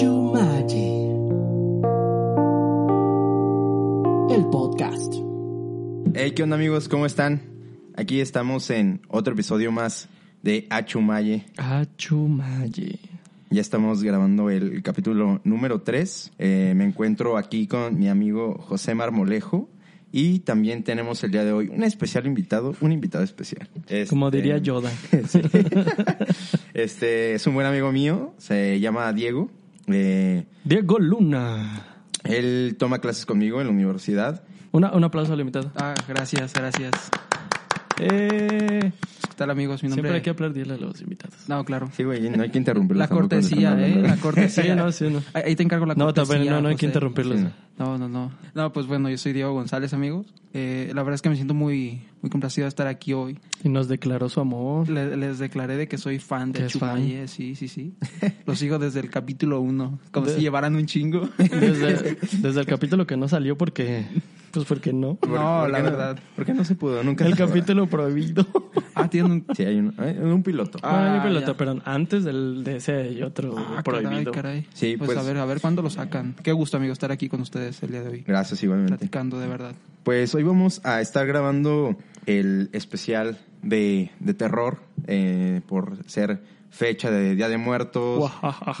Achumaye. El podcast. Hey, ¿qué onda amigos? ¿Cómo están? Aquí estamos en otro episodio más de Achumaye. Achumaye. Ya estamos grabando el capítulo número 3. me encuentro aquí con mi amigo José Marmolejo. Y también tenemos el día de hoy un especial invitado, un invitado especial. Como Este, diría Yoda. sí. Este es un buen amigo mío, se llama Diego. Eh, Diego Luna. él toma clases conmigo en la universidad. Una, un aplauso al invitado. Ah, gracias, gracias. Eh, ¿Qué tal, amigos? Mi nombre siempre hay que aplaudirle a los invitados. No, claro. Sí, güey, no hay que interrumpirlos. La cortesía, ¿eh? La cortesía. Sí, no, sí, no. Ahí te encargo la No, cortesía. también no, no hay que interrumpirlos. Sí, no. No, no, no. No, pues bueno, yo soy Diego González, amigos. Eh, la verdad es que me siento muy, muy complacido de estar aquí hoy. Y nos declaró su amor. Le- les declaré de que soy fan ¿Que de Chumaye. Sí, sí, sí. Lo sigo desde el capítulo 1. Como De- si llevaran un chingo. Desde, desde el capítulo que no salió porque... Pues porque no. ¿Por- No, por la qué verdad. ¿Por qué no se pudo? Nunca El se pudo. capítulo prohibido. Ah, tienen un... Sí, hay un, hay un piloto. Ah, Ah, pelota, ya. pero antes del, de ese hay otro Ah, caray, prohibido. caray. Sí, pues, pues- a ver, a ver cuándo lo sacan. Qué gusto, amigo, estar aquí con ustedes el día de hoy. Gracias, igualmente. Platicando, de verdad. Pues hoy vamos a estar grabando el especial de, de terror eh, por ser fecha de Día de Muertos,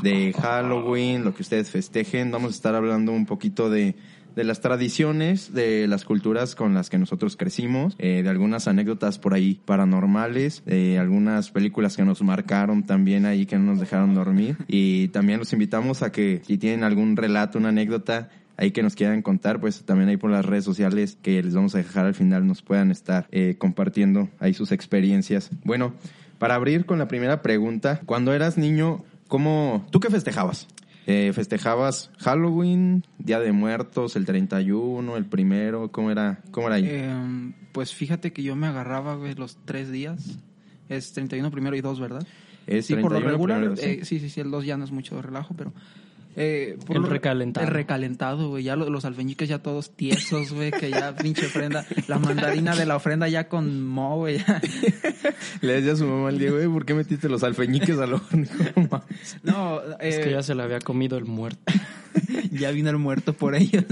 de Halloween, lo que ustedes festejen. Vamos a estar hablando un poquito de, de las tradiciones, de las culturas con las que nosotros crecimos, eh, de algunas anécdotas por ahí paranormales, de algunas películas que nos marcaron también ahí que no nos dejaron dormir. Y también los invitamos a que si tienen algún relato, una anécdota, ahí que nos quieran contar, pues también ahí por las redes sociales que les vamos a dejar al final nos puedan estar eh, compartiendo ahí sus experiencias. Bueno, para abrir con la primera pregunta, cuando eras niño, ¿cómo, tú qué festejabas? Eh, ¿Festejabas Halloween, Día de Muertos, el 31, el primero? ¿Cómo era, cómo era ahí? Eh, pues fíjate que yo me agarraba, güey, los tres días. Es 31 primero y 2, ¿verdad? Es sí, por lo 31 regular. primero, eh, sí, sí, sí, el 2 ya no es mucho relajo, pero... eh, por El recalentado. El recalentado, güey. Ya lo- los alfeñiques ya todos tiesos, güey, que ya pinche ofrenda. La mandarina de la ofrenda ya con mo, güey. Le decía a su mamá al Diego, "Eh, ¿por qué metiste los alfeñiques al horno? No. No, Es eh, que ya se le había comido el muerto. ya vino el muerto por ellos.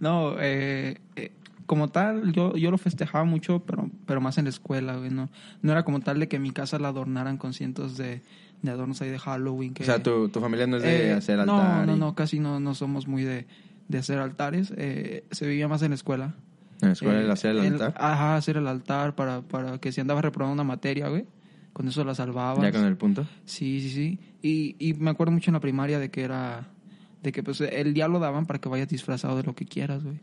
No, eh, eh, como tal, yo, yo lo festejaba mucho, pero, pero más en la escuela, güey. No, no era como tal de que mi casa la adornaran con cientos de, de adornos ahí de Halloween. Que, O sea, tu, tu familia no es de Eh, hacer no, altar. No, y- no, casi no, no somos muy de, de hacer altares. Eh, se vivía más en la escuela. En la escuela Eh, el hacer el el- altar. Ajá, hacer el altar para, para que si andabas reprobando una materia, güey. Con eso la salvabas. Ya con el punto. Sí, sí, sí. Y, y me acuerdo mucho en la primaria de que era... De que pues el día lo daban para que vayas disfrazado de lo que quieras, güey.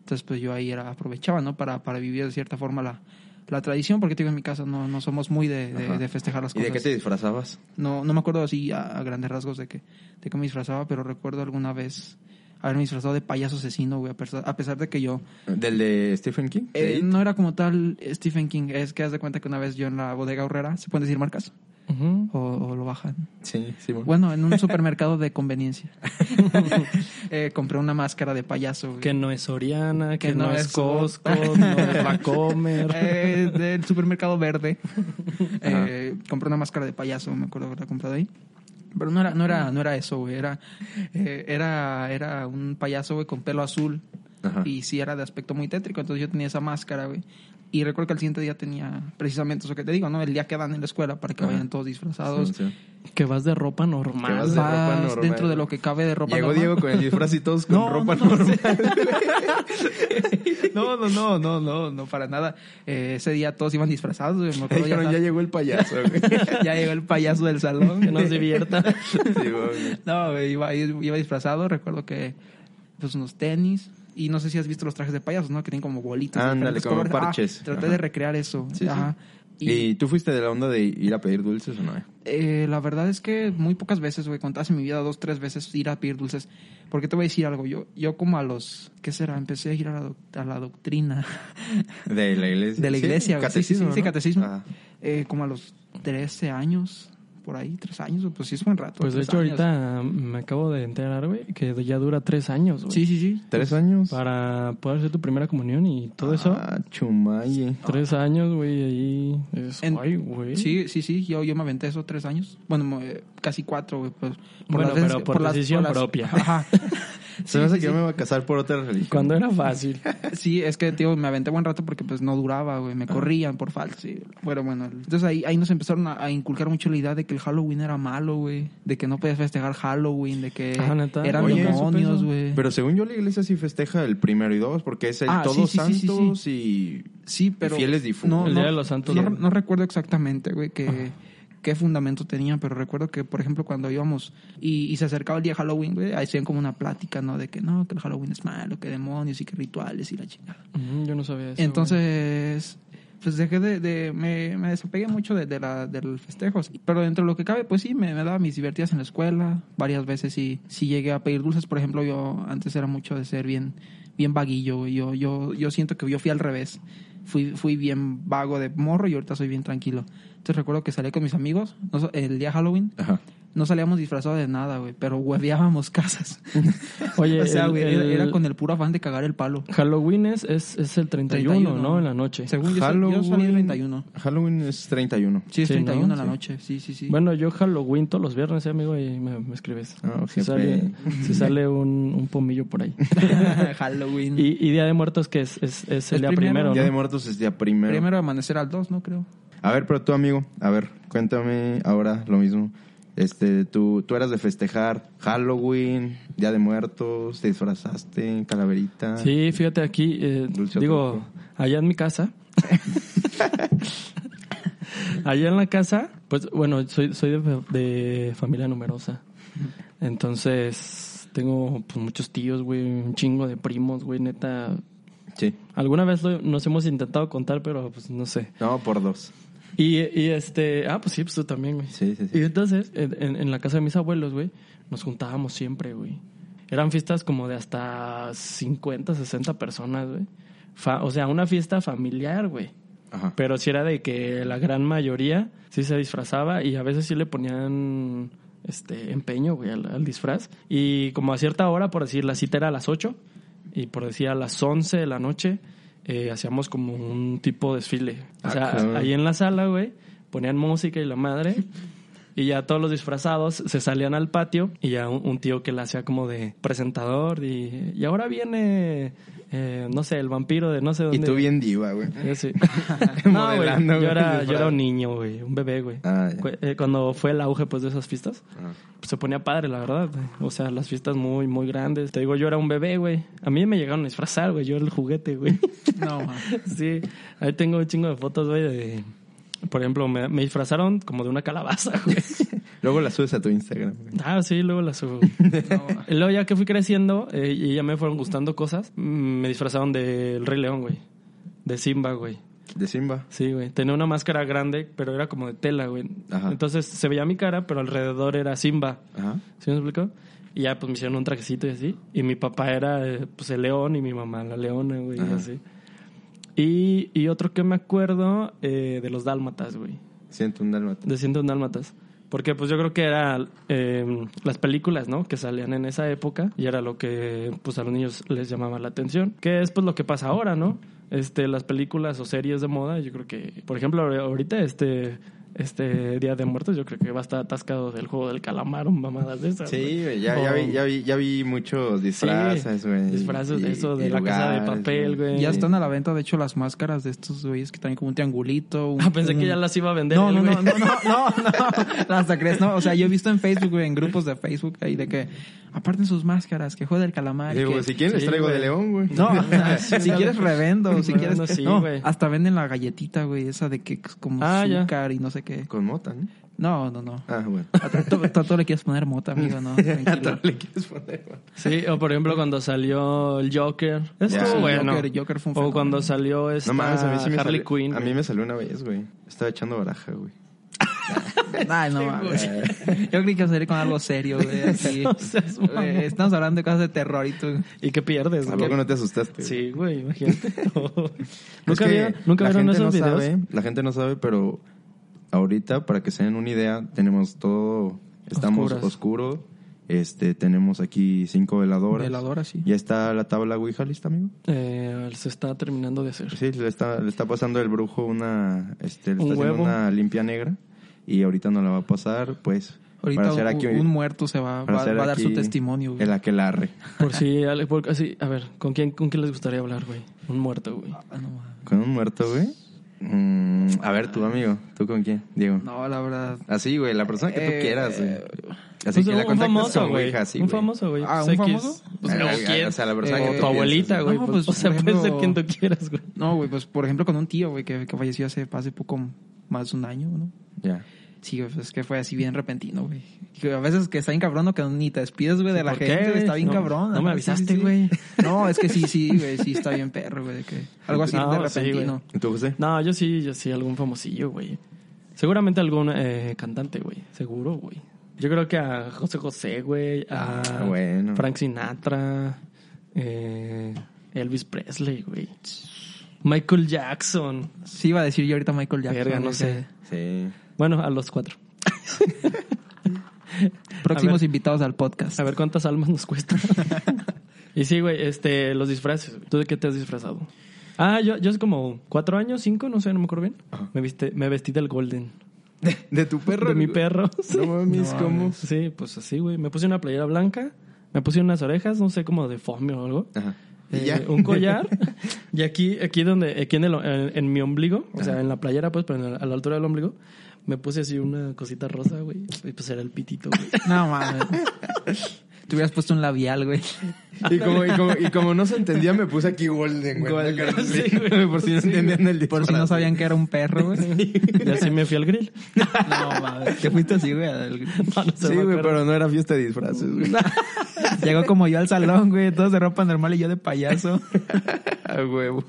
Entonces pues yo ahí era aprovechaba, ¿no? Para, para vivir de cierta forma la, la tradición. Porque te digo, en mi casa no, no somos muy de, de- festejar las ¿Y cosas. de qué te disfrazabas? No, no me acuerdo así a, a grandes rasgos de que, de que me disfrazaba, pero recuerdo alguna vez haberme disfrazado de payaso asesino, güey, a pesar, a pesar de que yo... ¿Del de Stephen King? eh, no era como tal Stephen King, es que haz de cuenta que una vez yo en la bodega horrera, ¿se pueden decir marcas? O, o lo bajan. Sí, sí. bueno. Bueno, en un supermercado de conveniencia. Eh, compré una máscara de payaso, güey. Que no es Soriana, que, Que no, no es es Costco, no es la Comer. Eh, del supermercado verde. Eh, compré una máscara de payaso, me acuerdo haberla comprado ahí. Pero no era, no era, no era eso, güey. Era, eh, era, era un payaso, güey, con pelo azul. Ajá. Y sí era de aspecto muy tétrico. Entonces yo tenía esa máscara, güey. Y recuerdo que al siguiente día tenía precisamente eso que te digo, ¿no? El día que dan en la escuela para que Ajá. vayan todos disfrazados. Sí, sí. Que vas de ropa normal. Que vas de ropa Vas normal. dentro de lo que cabe de ropa Llegó normal. Diego con el disfraz y todos con No, ropa no, no. normal. No, no, no, no, no, no, para nada. Eh, ese día todos iban disfrazados. me acuerdo, ya llegó el payaso. güey. ya llegó el payaso del salón. Que nos divierta. Sí. No, güey, iba, iba disfrazado. Recuerdo que, pues, unos tenis. Y no sé si has visto los trajes de payasos, ¿no? Que tienen como bolitas. Ándale, como colores. Ah, parches. traté Ajá. de recrear eso. Sí, sí. Y, ¿Y tú fuiste de la onda de ir a pedir dulces o no? eh, la verdad es que muy pocas veces, güey, contaste en mi vida dos, tres veces ir a pedir dulces. Porque te voy a decir algo. Yo, yo como a los, ¿qué será? Empecé a ir a la, doc- a la doctrina. De la iglesia. De la iglesia. Sí, catecismo. sí, sí, ¿no? catecismo. Eh, como a los 13 años, por ahí, tres años, pues sí es buen rato. Pues de hecho, años. ahorita me acabo de enterar, güey, que ya dura tres años, güey. Sí, sí, sí. ¿Tres años? Para poder hacer tu primera comunión y todo eso. Ah, chumaye. Tres años, güey, ahí. Es En- guay, güey. Sí, sí, sí, yo, yo me aventé eso tres años. Bueno, eh, casi cuatro, güey. Pues, Bueno, las veces pero por las- decisión las- propia. Ajá. Se me hace que yo me voy a casar por otra religión. Cuando era fácil. Sí, es que, tío, me aventé buen rato porque pues no duraba, güey. Ah. Me corrían por falta, sí. Bueno, bueno. Entonces ahí, ahí nos empezaron a, a inculcar mucho la idea de que el Halloween era malo, güey. De que no podías festejar Halloween, de que Ah, eran Oye, demonios, ¿supe güey. Pero según yo, la iglesia sí festeja el primero y dos, porque es el Ah, sí, Todos sí, sí, sí, Santos y... Sí, pero... fieles difuntos. No, El Día de los Santos, No, ¿no? no recuerdo exactamente, güey, que, qué fundamento tenían, pero recuerdo que, por ejemplo, cuando íbamos y, y se acercaba el día de Halloween, güey, ahí hacían como una plática, ¿no? De que no, que el Halloween es malo, que demonios y que rituales y la chingada. Ujú, Yo no sabía eso. Entonces, pues dejé de, de- me, me desapegué mucho de, de la, del festejo. Pero dentro de lo que cabe, pues sí, me, me daba mis divertidas en la escuela. Varias veces sí, sí llegué a pedir dulces. Por ejemplo, yo antes era mucho de ser bien, bien vaguillo. Yo, yo, yo siento que yo fui al revés. Fui, fui bien vago de morro y ahorita soy bien tranquilo. Entonces recuerdo que salí con mis amigos el día Halloween. Ajá. No salíamos disfrazados de nada, güey, pero hueveábamos casas. Oye, o sea, el- güey, era, el- era con el puro afán de cagar el palo. Halloween es, es, es el 31, 31, ¿no? En la noche. Según yo, sal- yo salí el 31. Halloween es 31. Sí, es Sí, 31 ¿no? en la Sí. noche. Sí, sí, sí. Bueno, yo Halloween todos los viernes, eh, amigo, y me, me escribes. Ah, si, sale, si sale un, un pomillo por ahí. Halloween. y, y Día de Muertos, que es, es, es el Es día primero. primero, Día ¿no? de Muertos es día primero. Primero amanecer al 2, ¿no? Creo. A ver, pero tú, amigo, a ver, cuéntame ahora lo mismo. Este, tú, tú eras de festejar Halloween, Día de Muertos, te disfrazaste, calaverita. Sí, fíjate aquí, eh, digo, allá en mi casa. allá en la casa, pues bueno, soy, soy de, de familia numerosa. Entonces, tengo pues muchos tíos, güey, un chingo de primos, güey, neta. Sí. Alguna vez lo- nos hemos intentado contar, pero pues no sé. No, por dos. Y, y este, ah, pues sí, pues tú también, güey. Sí, sí, sí. Y entonces, en, en- la casa de mis abuelos, güey, nos juntábamos siempre, güey. Eran fiestas como de hasta 50, 60 personas, güey. Fa- o sea, una fiesta familiar, güey. Ajá. Pero sí era de que la gran mayoría sí se disfrazaba y a veces sí le ponían este empeño, güey, al, al disfraz. Y como a cierta hora, por decir, la cita era a las 8 y por decir a las 11 de la noche, eh, hacíamos como un tipo desfile. O Ah, sea, ahí en la sala, güey, ponían música y la madre. Y ya todos los disfrazados se salían al patio y ya un, un tío que la hacía como de presentador y, y ahora viene, eh, no sé, el vampiro de no sé dónde. Y tú bien diva, güey. Yo sí. no, güey, yo güey, era, yo era un niño, güey, un bebé, güey. Ah, eh, Cuando fue el auge, pues, de esas fiestas, Ajá. pues, se ponía padre, la verdad. O sea, las fiestas muy, muy grandes. Te digo, yo era un bebé, güey. A mí me llegaron a disfrazar, güey. Yo era el juguete, güey. No, man. sí. Ahí tengo un chingo de fotos, güey, de... Por ejemplo, me, me disfrazaron como de una calabaza, güey. Luego la subes a tu Instagram. güey. Ah, sí, luego la subo. No, luego ya que fui creciendo eh, y ya me fueron gustando cosas, mm, me disfrazaron del Rey León, güey. De Simba, güey. De Simba. Sí, güey. Tenía una máscara grande, pero era como de tela, güey. Ajá. Entonces se veía mi cara, pero alrededor era Simba. Ajá. ¿Sí me explicó? Y ya pues me hicieron un trajecito y así. Y mi papá era eh, pues el león y mi mamá la leona, güey, y así. Y, y otro que me acuerdo eh, de los dálmatas, güey. Siento un dálmata. De 101 dálmatas. Porque pues yo creo que era eh, las películas, ¿no? Que salían en esa época y era lo que pues a los niños les llamaba la atención. Que es pues lo que pasa ahora, ¿no? Este, las películas o series de moda, yo creo que, por ejemplo, ahorita este, este Día de Muertos, yo creo que va a estar atascado del juego del calamar o mamadas de esas. Sí, güey. ya, ya, vi, ya, vi, ya vi muchos disfraces, güey. disfraces de eso, de y la casa de papel, güey. Ya están a la venta, de hecho, las máscaras de estos güeyes que traen como un triangulito. un- Ah, pensé que ya las iba a vender. No, él, no, no, no, no, no, no, hasta crees, no, o sea, yo he visto en Facebook, güey, en grupos de Facebook ahí de que aparten sus máscaras, que juega el calamar. Digo, que- si quieren les Sí, traigo güey. de león, güey. No, si quieres revendo, si quieres, sí, no, güey. hasta venden la galletita, güey, esa de que es como Ah, ya. azúcar y no sé qué. Con mota, ¿no? No, no, no. Ah, bueno. A todo, le quieres poner mota, amigo, no, A todo le quieres poner, güey. Sí, o por ejemplo cuando salió el Joker. Estuvo bueno. Joker, Joker fue un o cuando salió esta No mames, a mí sí me Harley salió. Quinn. a mí me salió una vez, güey. Estaba echando baraja, güey. Ay, no mames. Yo creí que salir con algo serio, güey, así. No seas mamón. Güey, Estamos hablando de cosas de terror y tú... ¿Y qué pierdes? ¿A güey? poco no te asustaste? Sí, güey, imagínate. Es ¿Nunca, que vieron, ¿nunca la vieron gente esos no videos? Sabe, la gente no sabe, pero ahorita, para que se den una idea, tenemos todo, estamos Oscuras. oscuro. Este, tenemos aquí cinco veladoras. Veladora, sí. ¿Ya está la tabla Ouija lista, amigo? Eh, se está terminando de hacer. Sí, le está, le está pasando el brujo una, este, le Un está haciendo una limpia negra y ahorita no la va a pasar, pues, Ahorita un, aquí, un muerto se va, va, va a dar su testimonio, güey. El aquelarre. Por si, por- así, a ver, ¿con quién, ¿con quién les gustaría hablar, güey? Un muerto, güey. Ah, no. ¿Con un muerto, güey? Mm, a ver, tu amigo, ¿tú con quién, Diego? no, la verdad. Así, güey, la persona que tú Eh, quieras, güey. Así Pues que la famoso, con güey. Así, un famoso, güey. Ah, ¿un famoso? Pues, no, ¿quién? O sea, la persona Eh, que O tú tu abuelita, güey. No, pues, pues, o sea, por puede ser ejemplo- quien tú quieras, güey. No, güey, pues por ejemplo con un tío, güey, que, que falleció hace, hace poco, más de un año, ¿no? Ya. Sí, güey, pues es que fue así bien repentino, güey. A veces que está bien cabrón, ¿no? que ni te despides, güey, de la ¿Por qué, gente, güey? está bien No, cabrón. no me sí, avisaste, sí, sí. güey. No, es que sí, sí, güey, sí está bien perro, güey, que algo así No, de sí, repentino. ¿Y tú, José? No, yo sí, yo sí, algún famosillo, güey. Seguramente algún eh, cantante, güey. Seguro, güey. Yo creo que a José José, güey. A Ah, bueno. Frank Sinatra. eh, Elvis Presley, güey. Michael Jackson. Sí iba a decir yo ahorita Michael Jackson. Verga, no sé. Sí. Bueno, a los cuatro. Próximos ver. invitados al podcast. A ver cuántas almas nos cuesta. y sí, güey, este, los disfraces. ¿Tú de qué te has disfrazado? Ah, yo, yo hace como cuatro años, cinco, no sé, no me acuerdo bien. Me, viste, me vestí del Golden. ¿De tu perro? De mi perro. sí. No mames, No ¿cómo? Sí, pues así, güey. Me puse una playera blanca, me puse unas orejas, no sé, como de foamy o algo. Ajá. ¿Y Eh, ya? un collar. y aquí, aquí donde, aquí en, el- en- en mi ombligo, o sea, en la playera, pues, pero en el- a la altura del ombligo, me puse así una cosita rosa, güey. Y pues era el pitito, güey. No, mames. Te hubieras puesto un labial, güey. Y como, y, como, y como no se entendía, me puse aquí Golden, güey. Golden, Sí, sí, güey. Por si no entendían el Por si no sabían que era un perro, güey. Y así me fui al grill. No, mames. Te fuiste así, güey. al- No, no se Sí, güey, pero no era fiesta de disfraces, güey. Llegó como yo al salón, güey. Todos de ropa normal y yo de payaso. A huevo.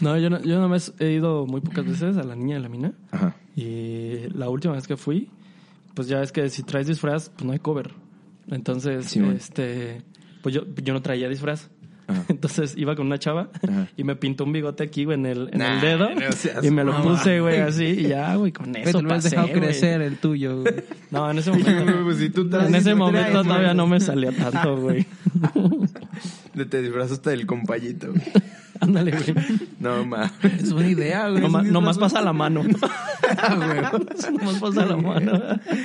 No, yo, no, yo nomás he ido muy pocas veces a la niña de la mina. Ajá. Y la última vez que fui, pues ya es que si traes disfraz, pues no hay cover. Entonces, Sí, este, pues yo, yo no traía disfraz. Ajá. Entonces iba con una chava Ajá. y me pintó un bigote aquí, güey, en el, en Nah, el dedo. no y me lo puse, güey, así. Y ya, güey, con eso lo has pasé, dejado güey. crecer el tuyo, güey. No, en ese momento. Pues si tú traes- en ese momento traes, todavía güey. no me salía tanto, güey. De te disfrazaste del compayito. güey. Ándale, güey. No, mames. Es una idea, güey. Nomás, un nomás pasa la mano. nomás pasa la mano.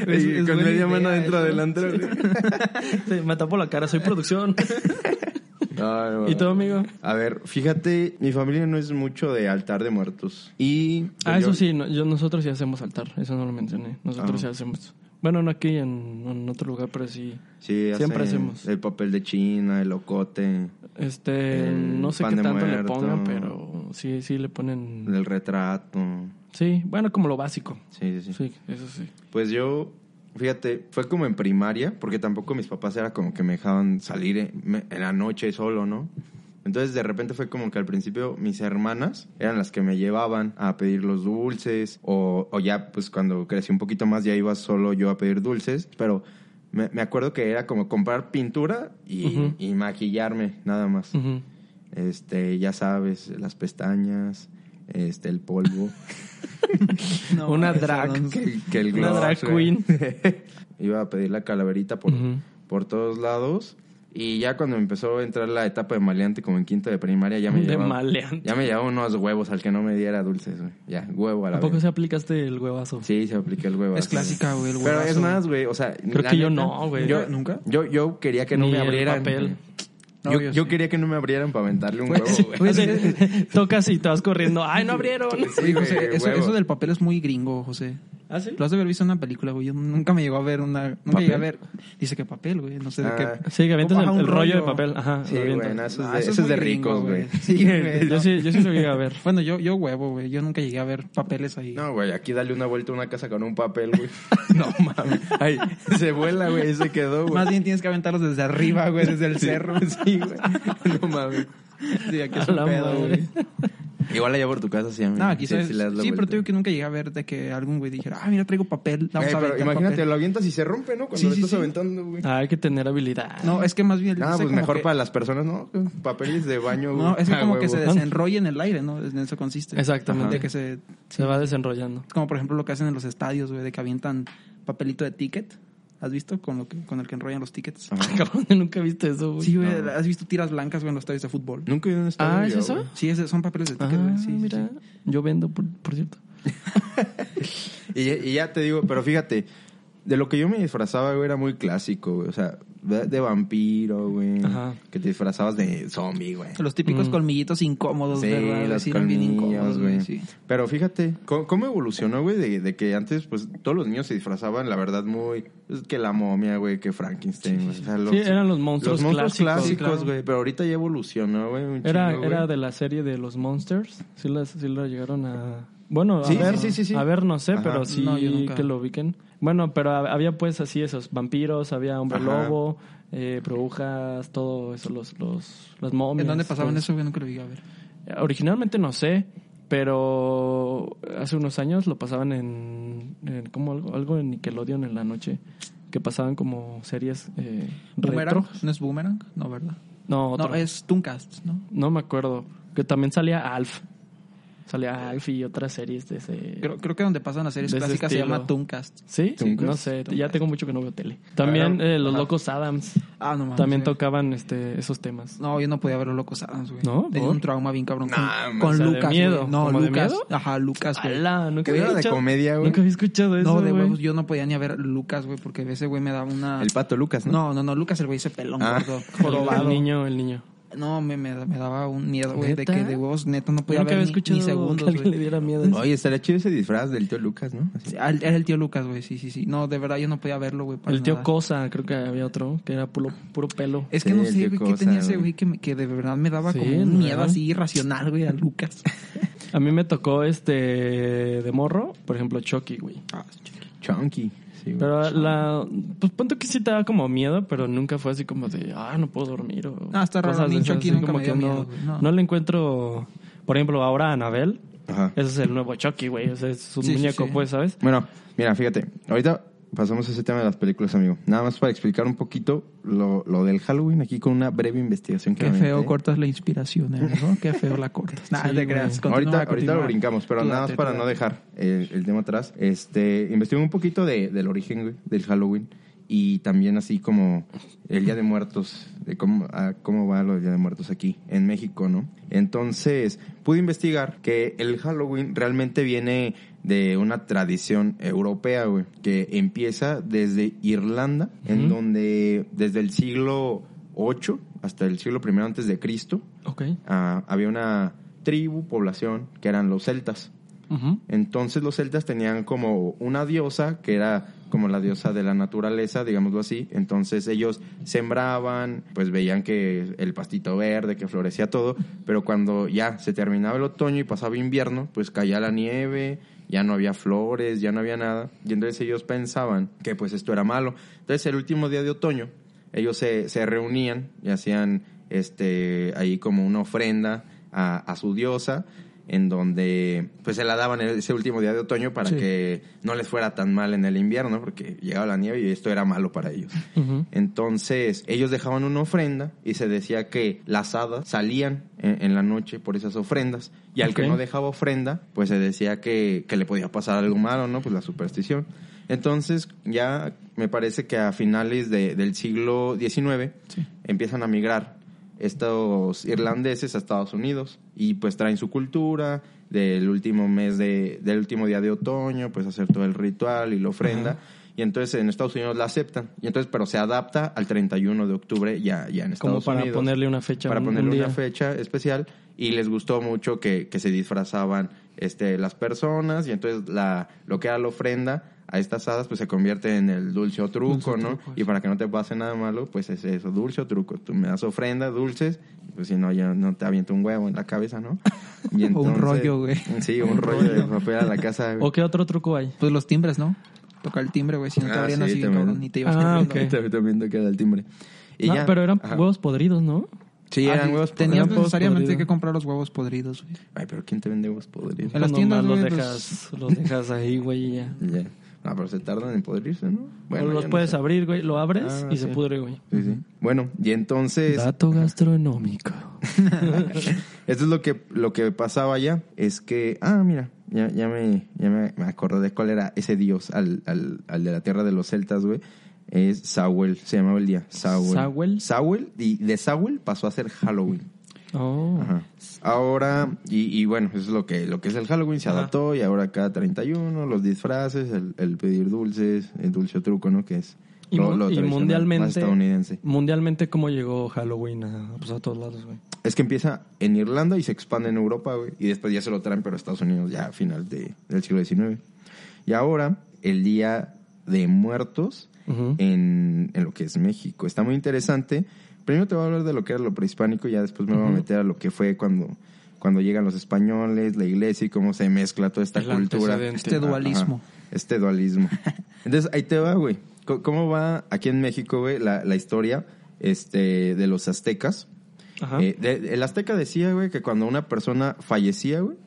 Es- Y es con media idea mano dentro eso. delantro. güey. Sí, me tapo la cara, soy producción. Ay, ¿Y tú, amigo? A ver, fíjate, mi familia no es mucho de altar de muertos. Y. Ah, yo- eso sí, no- yo, nosotros sí hacemos altar, eso no lo mencioné. Nosotros sí Ajá. hacemos. Bueno, no aquí en, en otro lugar, pero sí. Sí, Siempre hacemos. El papel de China, el ocote, Este, El no sé qué tanto le pongan, pero sí, sí le ponen. el retrato. Sí, bueno, como lo básico. Sí, sí, sí. Sí, eso sí. Pues yo, fíjate, fue como en primaria, porque tampoco mis papás era como que me dejaban salir en, me- en la noche solo, ¿no? Entonces de repente fue como que al principio mis hermanas eran las que me llevaban a pedir los dulces o, o ya pues cuando crecí un poquito más ya iba solo yo a pedir dulces, pero me, me acuerdo que era como comprar pintura y, maquillarme nada más. Este, ya sabes, las pestañas, este, el polvo. No, Una drag. que, que el Una drag queen. Iba a pedir la calaverita por, por todos lados. Y ya cuando empezó a entrar la etapa de maleante, como en quinto de primaria, ya me De llevaba. maleante. Ya me llevaba unos huevos al que no me diera dulces, güey. Ya, huevo a la ¿A poco vez. se aplicaste el huevazo? Sí, se apliqué el huevo. Es clásica, güey, el Pero es huevazo. más, güey, o sea... Creo que yo no, güey. Yo, ¿Nunca? Yo, yo quería que no Ni me el abrieran. papel. No, yo, yo yo sí. quería que no me abrieran para aventarle un huevo, güey. Tocas y te vas corriendo. ¡Ay, no abrieron! José, güey, eso, eso del papel es muy gringo, José. ¿Ah, sí? Lo has de haber visto en una película, güey. Yo nunca me llegó a ver una... Nunca ¿Papel? llegué a ver... Dice que papel, güey. No sé de Ah, qué... Sí, que avientas el, rollo de papel. Ajá, Sí, güey, no, eso es Ah, de, eso eso es de ricos, güey. güey. Sí, güey. Yo sí, yo sí lo llegué a ver. Bueno, yo, yo huevo, güey. Yo nunca llegué a ver papeles ahí. No, güey, aquí dale una vuelta a una casa con un papel, güey. no mames. Ay, se vuela, güey, y se quedó, güey. Más bien tienes que aventarlos desde arriba, güey, desde el cerro. Sí, güey. No mames. Sí, aquí es un pedo, güey. Igual allá por tu casa sí. No, aquí sí, sabes- sí sí, le das la pero te vuelta. digo que nunca llegué a ver de que algún güey dijera, ah, mira, traigo papel. Vamos a pero aventar imagínate, papel". lo avientas y se rompe, ¿no? Cuando Sí, lo sí, estás sí. aventando, güey. Ah, hay que tener habilidad. No, es que más bien... Ah, pues como mejor que- para las personas, ¿no? Papeles de baño, güey. No, es que Ah, como que huevo. se desenrolla en el aire, ¿no? En eso consiste. Exactamente. De que se... Se va desenrollando. Como por ejemplo lo que hacen en los estadios, güey, de que avientan papelito de ticket. ¿Has visto? Con, lo que, con el que enrollan los tickets. Cabrón, nunca viste eso, güey. Sí, güey, ¿has visto tiras blancas, güey, en los estadios de fútbol? Nunca he ido a un estadio, Ah, ¿es güey. eso? Sí, ese- son papeles de Ah, ticket, güey. Sí, sí, mira. sí. Yo vendo, por, por cierto. Y, y ya te digo, pero fíjate, de lo que yo me disfrazaba, güey, era muy clásico, güey. O sea, de, vampiro, güey. Ajá. Que te disfrazabas de zombie, güey. Los típicos Mm. colmillitos incómodos, Sí, ¿verdad? los Sí, eran bien colmillos, incómodos, güey. Sí. Pero fíjate, ¿cómo, cómo evolucionó, güey? De, de que antes, pues, todos los niños se disfrazaban, la verdad, muy... pues, que la momia, güey, que Frankenstein, güey. O sea, los, Sí, eran los monstruos los monstruos clásicos, clásicos, claro. güey. Pero ahorita ya evolucionó, güey. un Era, chingo, era de la serie de los Monsters. Sí, las, sí la llegaron a... Bueno, Sí, a ver, sí, sí, sí, sí. a ver, no sé, Ajá. pero sí No, yo nunca. que lo ubiquen. Bueno, pero hab- había pues así esos vampiros, había hombre Ajá. lobo, eh, brujas, todo eso, los, los, las momias. ¿En dónde pasaban los- eso, güey? Nunca lo vi a ver. Originalmente no sé, pero hace unos años lo pasaban en, en como algo, algo en Nickelodeon en la noche, que pasaban como series eh, ¿Boomerang? retro. ¿No es Boomerang? No, ¿verdad? No, otro. No, es Tooncast, ¿no? no me acuerdo. Que también salía Alf. Salía Alf y otras series de ese... Creo, creo que donde pasan las series clásicas se llama Tooncast. ¿Sí? Tooncast. No sé, ya tengo mucho que no veo tele. También eh, Los ajá. Locos Adams. Ah, no mames. También sí. tocaban este esos temas. No, yo no podía ver los locos Adams, güey. ¿No? Tenía ¿Por? un trauma bien cabrón con, Nah, man, con o sea, de Lucas, miedo. No, ¿Como de Lucas. miedo? Ajá, Lucas, güey. Nunca ¿Que había de escuchado- comedia, güey? Nunca había escuchado eso, No, de huevos, yo no podía ni ver Lucas, güey, porque ese güey me daba una... El pato Lucas, ¿no? No, no, no, Lucas el güey ese pelón, Ah. gordo, el niño, el niño. No, me, me, me daba un miedo, güey, de que de huevos neta no podía nunca ver había ni, ni segundos, güey. le diera miedo. Oye, estaría chido ese disfraz del tío Lucas, ¿no? Así. Era el tío Lucas, güey, sí, sí, sí. No, de verdad yo no podía verlo, güey. para El tío nada. Cosa, creo que había otro, que era puro, puro pelo. Es que Sí, no el sé, tío güey, qué Cosa, tenía ese güey. güey que, me- que de verdad me daba Sí, como un ¿no? miedo así irracional, güey, a Lucas. A mí me tocó este de morro, por ejemplo, Chucky, güey. Ah, Chunky. Sí. Pero la. Pues punto que sí te daba como miedo, pero nunca fue así como de, ah, no puedo dormir. O Ah, está raro, nunca como me dio que miedo, no, no. no le encuentro. Por ejemplo, ahora a Anabel, Ajá. ese es el nuevo Chucky, güey. O sea, es un Sí, sí, muñeco, sí. pues, ¿sabes? Bueno, mira, fíjate. Ahorita pasamos a ese tema de las películas, amigo. Nada más para explicar un poquito lo, lo del Halloween aquí con una breve investigación que Qué feo cortas la inspiración, ¿eh? ¿no? Qué feo la cortas. Nada, Sí, te creas. güey. Continúa, ahorita, ahorita lo brincamos, pero nada más para no dejar el, el tema atrás. Este, investigué un poquito de, del origen güey, del Halloween y también así como el Día de Muertos, de cómo, a cómo va lo del Día de Muertos aquí en México, ¿no? Entonces, pude investigar que el Halloween realmente viene de una tradición europea, güey, que empieza desde Irlanda, en donde desde el siglo 8 hasta el siglo I antes de Cristo, Ok. ah, había una tribu, población, que eran los celtas. Entonces los celtas tenían como una diosa que era como la diosa de la naturaleza, digámoslo así. Entonces ellos sembraban, pues veían que el pastito verde, que florecía todo, pero cuando ya se terminaba el otoño y pasaba invierno, pues caía la nieve, ya no había flores, ya no había nada. Y entonces ellos pensaban que pues esto era malo. Entonces el último día de otoño, ellos se, se reunían y hacían este ahí como una ofrenda a su diosa en donde pues se la daban ese último día de otoño para Sí. que no les fuera tan mal en el invierno porque llegaba la nieve y esto era malo para ellos. Entonces ellos dejaban una ofrenda y se decía que las hadas salían en, en la noche por esas ofrendas y al que no dejaba ofrenda pues se decía que, que le podía pasar algo malo, ¿no? Pues la superstición. Entonces ya me parece que a finales de- del siglo XIX empiezan a migrar estos irlandeses a Estados Unidos y pues traen su cultura del último mes de del último día de otoño pues hacer todo el ritual y la ofrenda. Y entonces en Estados Unidos la aceptan. Y entonces pero se adapta al 31 de octubre ya ya en Como Estados para Unidos. ponerle una fecha. para un- ponerle un una fecha especial. Y les gustó mucho que, que se disfrazaban este las personas. Y entonces la lo que era la ofrenda a estas hadas pues se convierte en el dulce o truco, ¿no? y para que no te pase nada malo, pues es eso, dulce o truco. Tú me das ofrenda, dulces, pues si no, ya no te aviento un huevo en la cabeza, ¿no? Y O un rollo, güey. Sí, un rollo de papel a la casa, güey. ¿O qué otro truco hay? Pues los timbres, ¿no? Tocar el timbre, güey. Si no te Ah, abrían sí, así, también. ni te ibas Ah, corriendo. ok. Te- También te queda el timbre. Y Ah, ya. pero eran Ajá. huevos podridos, ¿no? Sí, Ah, eran sí, huevos Tenías necesariamente que comprar los huevos podridos, güey. Ay, pero ¿quién te vende huevos podridos? En las tiendas, los los- dejas, los dejas ahí, güey, y ya. Ya. Ah, pero se tardan en podrirse, ¿no? o ya los no puedes sé. abrir, güey, lo abres Ah, y se pudre, güey. Sí, sí. Bueno, y entonces... Dato gastronómico. Esto es lo que, lo que pasaba allá. Es que, ah, mira, ya, ya, me, ya me, me acordé de cuál era ese dios al, al, al de la tierra de los celtas, güey. Es Sawel, se llamaba el día. Sawel. ¿Sawel? Sawel, y de Sawel pasó a ser Halloween. Oh. Ajá. Ahora, y, y bueno, eso es lo que, lo que es el Halloween, se Ajá. adaptó y ahora cada 31, los disfraces, el, el pedir dulces, el dulce o truco, ¿no? Que es Y, lo, lo y mundialmente, más estadounidense. mundialmente, ¿cómo llegó Halloween a, pues, a todos lados, güey? Es que empieza en Irlanda y se expande en Europa, güey. Y después ya se lo traen, pero Estados Unidos ya a final de, del siglo XIX. Y ahora, el Día de Muertos en, en lo que es México. Está muy interesante. Primero te voy a hablar de lo que era lo prehispánico y ya después me voy a meter a lo que fue cuando, cuando llegan los españoles, la iglesia y cómo se mezcla toda esta El cultura. antecedente. Este dualismo. Ajá, este dualismo. Entonces, ahí te va, güey. ¿Cómo va aquí en México, güey, la, la historia este, de los aztecas? Ajá. Eh, de- el azteca decía, güey, que cuando una persona fallecía, güey,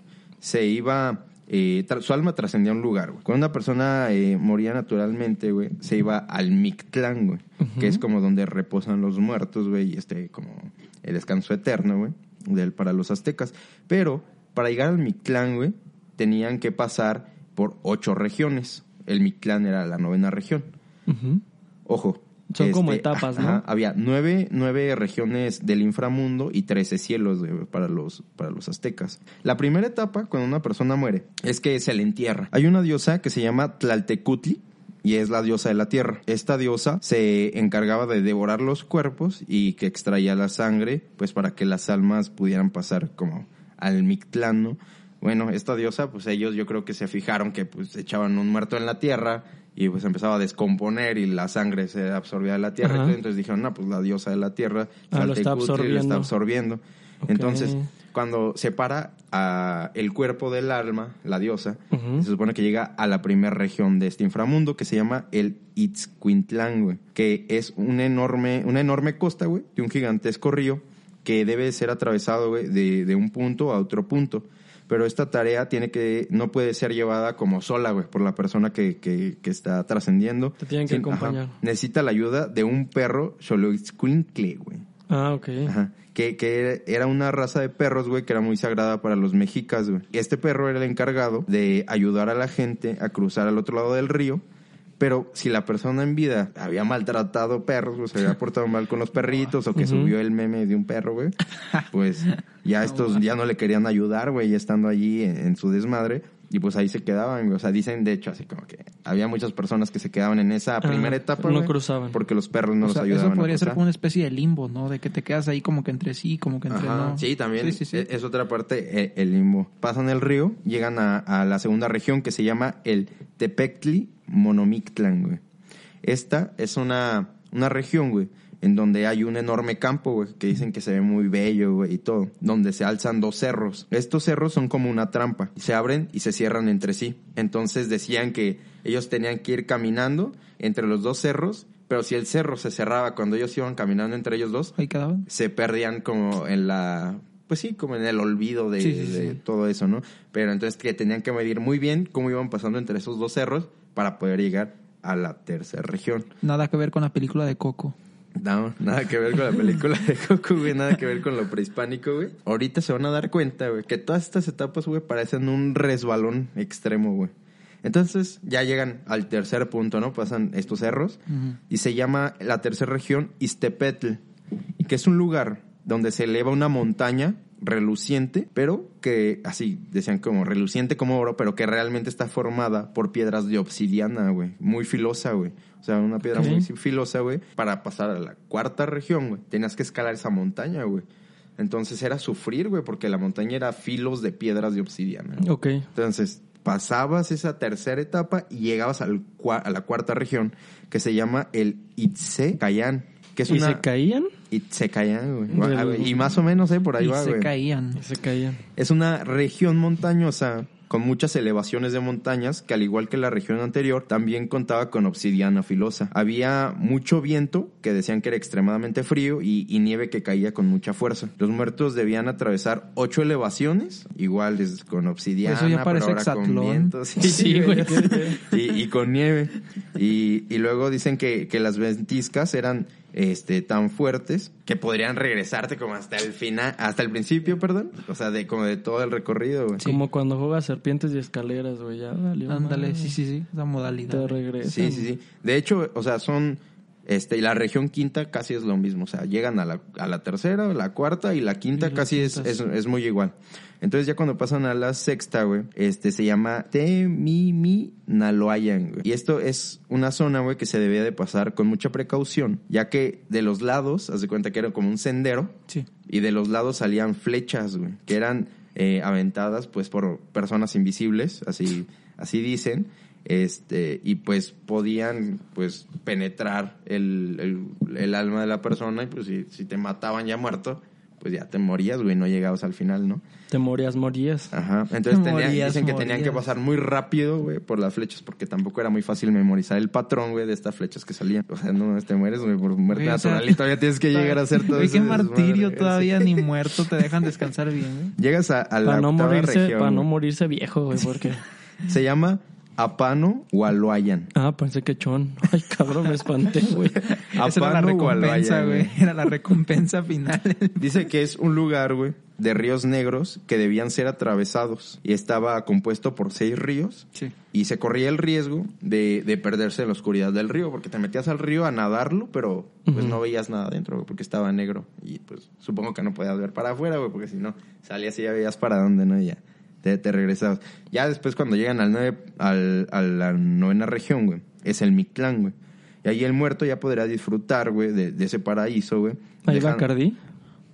se iba, eh, su alma trascendía a un lugar, güey. Cuando una persona eh, moría naturalmente, güey, se iba al Mictlán, güey, que es como donde reposan los muertos, güey, y este, como el descanso eterno, güey, del, para los aztecas. Pero, para llegar al Mictlán, güey, tenían que pasar por ocho regiones. El Mictlán era la novena región. Ojo. Son como etapas, ¿no? Había nueve, nueve regiones del inframundo y trece cielos para los, para los aztecas. La primera etapa, cuando una persona muere, es que se le entierra. Hay una diosa que se llama Tlaltecutli, y es la diosa de la tierra. Esta diosa se encargaba de devorar los cuerpos y que extraía la sangre, pues para que las almas pudieran pasar como al Mictlán, ¿no? Bueno, esta diosa, pues ellos yo creo que se fijaron que pues echaban un muerto en la tierra y pues empezaba a descomponer y la sangre se absorbía de la tierra. Ajá. Entonces dijeron, no, pues la diosa de la tierra, Ah, lo está absorbiendo. está absorbiendo. Entonces, cuando separa a el cuerpo del alma, la diosa, se supone que llega a la primera región de este inframundo que se llama el Itzcuintlán, güey, que es un enorme, una enorme costa, güey, de un gigantesco río que debe ser atravesado, güey, de, de un punto a otro punto. Pero esta tarea tiene que, no puede ser llevada como sola, güey, por la persona que, que, que está trascendiendo. Te tienen que Sin- ajá. acompañar. Necesita la ayuda de un perro Xoloitzcuintle, güey. Ah, ok. Ajá. Que, que era una raza de perros, güey, que era muy sagrada para los mexicas, güey. Este perro era el encargado de ayudar a la gente a cruzar al otro lado del río. Pero si la persona en vida había maltratado perros, o se había portado mal con los perritos, o que subió el meme de un perro, güey, pues ya estos ya no le querían ayudar, güey, ya estando allí en, en su desmadre. Y pues ahí se quedaban, güey. O sea, dicen de hecho así como que había muchas personas que se quedaban en esa primera etapa, no güey, cruzaban. Porque los perros no o los sea, ayudaban eso podría a ser como una especie de limbo, ¿no? De que te quedas ahí como que entre sí, como que entre Ajá, no. Sí, también. Sí, sí, sí. Es, es otra parte, eh, el limbo. Pasan el río, llegan a, a la segunda región que se llama el Tepectli Monomictlán, güey. Esta es una, una región, güey, en donde hay un enorme campo, güey, que dicen que se ve muy bello, güey, y todo, donde se alzan dos cerros. Estos cerros son como una trampa, se abren y se cierran entre sí. Entonces decían que ellos tenían que ir caminando entre los dos cerros, pero si el cerro se cerraba cuando ellos iban caminando entre ellos dos, Ahí quedaban. se perdían como en la pues sí, como en el olvido de, Sí, sí, de sí. todo eso, ¿no? Pero entonces que tenían que medir muy bien cómo iban pasando entre esos dos cerros para poder llegar a la tercera región. Nada que ver con la película de Coco. No, nada que ver con la película de Coco, güey, nada que ver con lo prehispánico, güey. Ahorita se van a dar cuenta, güey, que todas estas etapas, güey, parecen un resbalón extremo, güey. Entonces ya llegan al tercer punto, ¿no? Pasan estos cerros y se llama la tercera región Iztepetl, y que es un lugar donde se eleva una montaña reluciente, pero que así decían como reluciente como oro, pero que realmente está formada por piedras de obsidiana, güey, muy filosa, güey. O sea, una piedra muy filosa, güey. Para pasar a la cuarta región, güey, tenías que escalar esa montaña, güey. Entonces era sufrir, güey, porque la montaña era filos de piedras de obsidiana. Ok. Entonces, pasabas esa tercera etapa y llegabas al a la cuarta región que se llama el Itzecayán, que es ¿Y una se caían? Güey. Del- Ah, güey, Y más o menos, eh, por ahí y va, se güey. caían. Se caían. Es una región montañosa con muchas elevaciones de montañas que al igual que la región anterior también contaba con obsidiana filosa. Había mucho viento que decían que era extremadamente frío y, nieve que caía con mucha fuerza. Los muertos debían atravesar ocho elevaciones, iguales con obsidiana, Eso ya parece pero ahora con viento. Sí, Sí, güey. y, y con nieve. Y, y luego dicen que, que las ventiscas eran este tan fuertes que podrían regresarte como hasta el final, hasta el principio, perdón. O sea, de como de todo el recorrido, güey. Como cuando juegas serpientes y escaleras, güey. Ya Ándale, madre. sí, sí, sí, esa modalidad. Te regresan. Sí, sí, sí. De hecho, o sea, son este y la región quinta casi es lo mismo, o sea, llegan a la, a la tercera, la cuarta y la quinta Y casi es, es, es muy igual. Entonces ya cuando pasan a la sexta, güey, este se llama Temiminaloayan, güey. Y esto es una zona, güey, que se debía de pasar con mucha precaución, ya que de los lados, haz de cuenta que era como un sendero, Sí. y de los lados salían flechas, güey, que eran eh, aventadas pues por personas invisibles, así, así dicen, este, y pues podían pues penetrar el, el, el alma de la persona y pues si, si te mataban ya muerto, pues ya te morías, güey, no llegabas al final, ¿no? Te morías, morías. Ajá. Entonces tenían- Morías, dicen que tenían que pasar muy rápido, güey, por las flechas, porque tampoco era muy fácil memorizar el patrón, güey, de estas flechas que salían. O sea, no te mueres, güey, por muerte Güey, o sea, natural y todavía tienes que llegar a hacer todo eso. qué martirio todavía Sí. ni muerto te dejan descansar bien, ¿eh? Llegas a, a la Para no morirse, región, para no morirse viejo, güey, porque... Se llama Apano Hualoayan. Ah, pensé que chon. Ay, cabrón, me espanté, güey. Esa era la Apano recompensa, güey. Era la recompensa final. Dice que es un lugar, güey, de ríos negros que debían ser atravesados. Y estaba compuesto por seis ríos. Sí. Y se corría el riesgo de, de perderse en la oscuridad del río, porque te metías al río a nadarlo, pero pues no veías nada adentro, güey, porque estaba negro. Y pues supongo que no podías ver para afuera, güey, porque si no, salías y ya veías para dónde, ¿no? Y ya te, te regresabas. Ya después cuando llegan al nueve, al, a la novena región, güey, es el Mictlán, güey. Y ahí el muerto ya podrá disfrutar, güey, de, de ese paraíso, güey. ¿Ahí va Dejan- Cardi?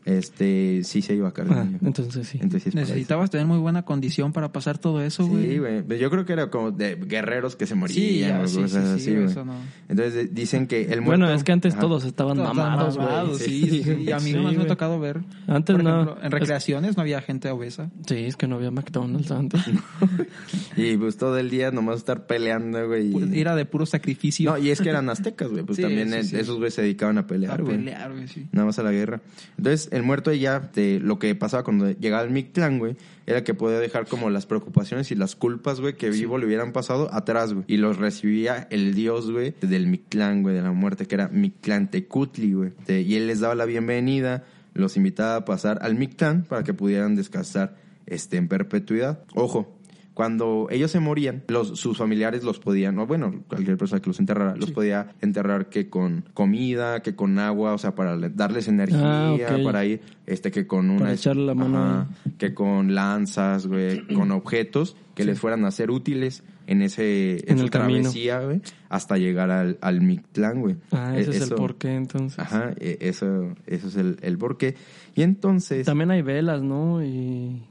Este, sí se iba a Cardi. Ah, güey. entonces sí. Entonces. Necesitabas tener muy buena condición para pasar todo eso, güey. Sí, güey. Pero Yo creo que era como de guerreros que se morían. Sí, ya, o sí, cosas sí, así, sí, güey. eso no. Entonces dicen que el muerto... Bueno, es que antes Ajá. todos estaban Todos mamados, güey. mamados, sí, sí, sí. Y a mí Sí, no me ha güey. tocado ver. Antes Por no. en recreaciones no había gente obesa. Sí, es que no había McDonald's antes. Y pues todo el día nomás estar peleando, güey. Era de puro sacrificio. No, y es que eran aztecas, güey. Pues Sí, también sí, sí. esos güeyes se dedicaban a a pelear, güey. pelear, güey, sí. Nada más a la guerra. Entonces, el muerto ya, te- lo que pasaba cuando llegaba el Mictlán, güey, era que podía dejar como las preocupaciones y las culpas, güey, que vivo le hubieran pasado atrás, güey. Y los recibía el dios, güey, del Mictlán, güey, de la muerte, que era Mictlantecutli, güey. Te- Y él les daba la bienvenida, los invitaba a pasar al Mictlán para que pudieran descansar este, en perpetuidad. Ojo, cuando ellos se morían, los, sus familiares los podían, o bueno, cualquier persona que los enterrara, los podía enterrar que con comida, que con agua, o sea, para le- darles energía, Ah, para ir, este, que con una... Para echarle la mano Ajá, que con lanzas, güey, con objetos que les fueran a ser útiles en ese, en, el travesía, güey, hasta llegar al, al Mictlán, güey. Ah, ese E- es el porqué, entonces. Ajá, e- eso, eso es el, el porqué. Y entonces... También hay velas, ¿no? Y...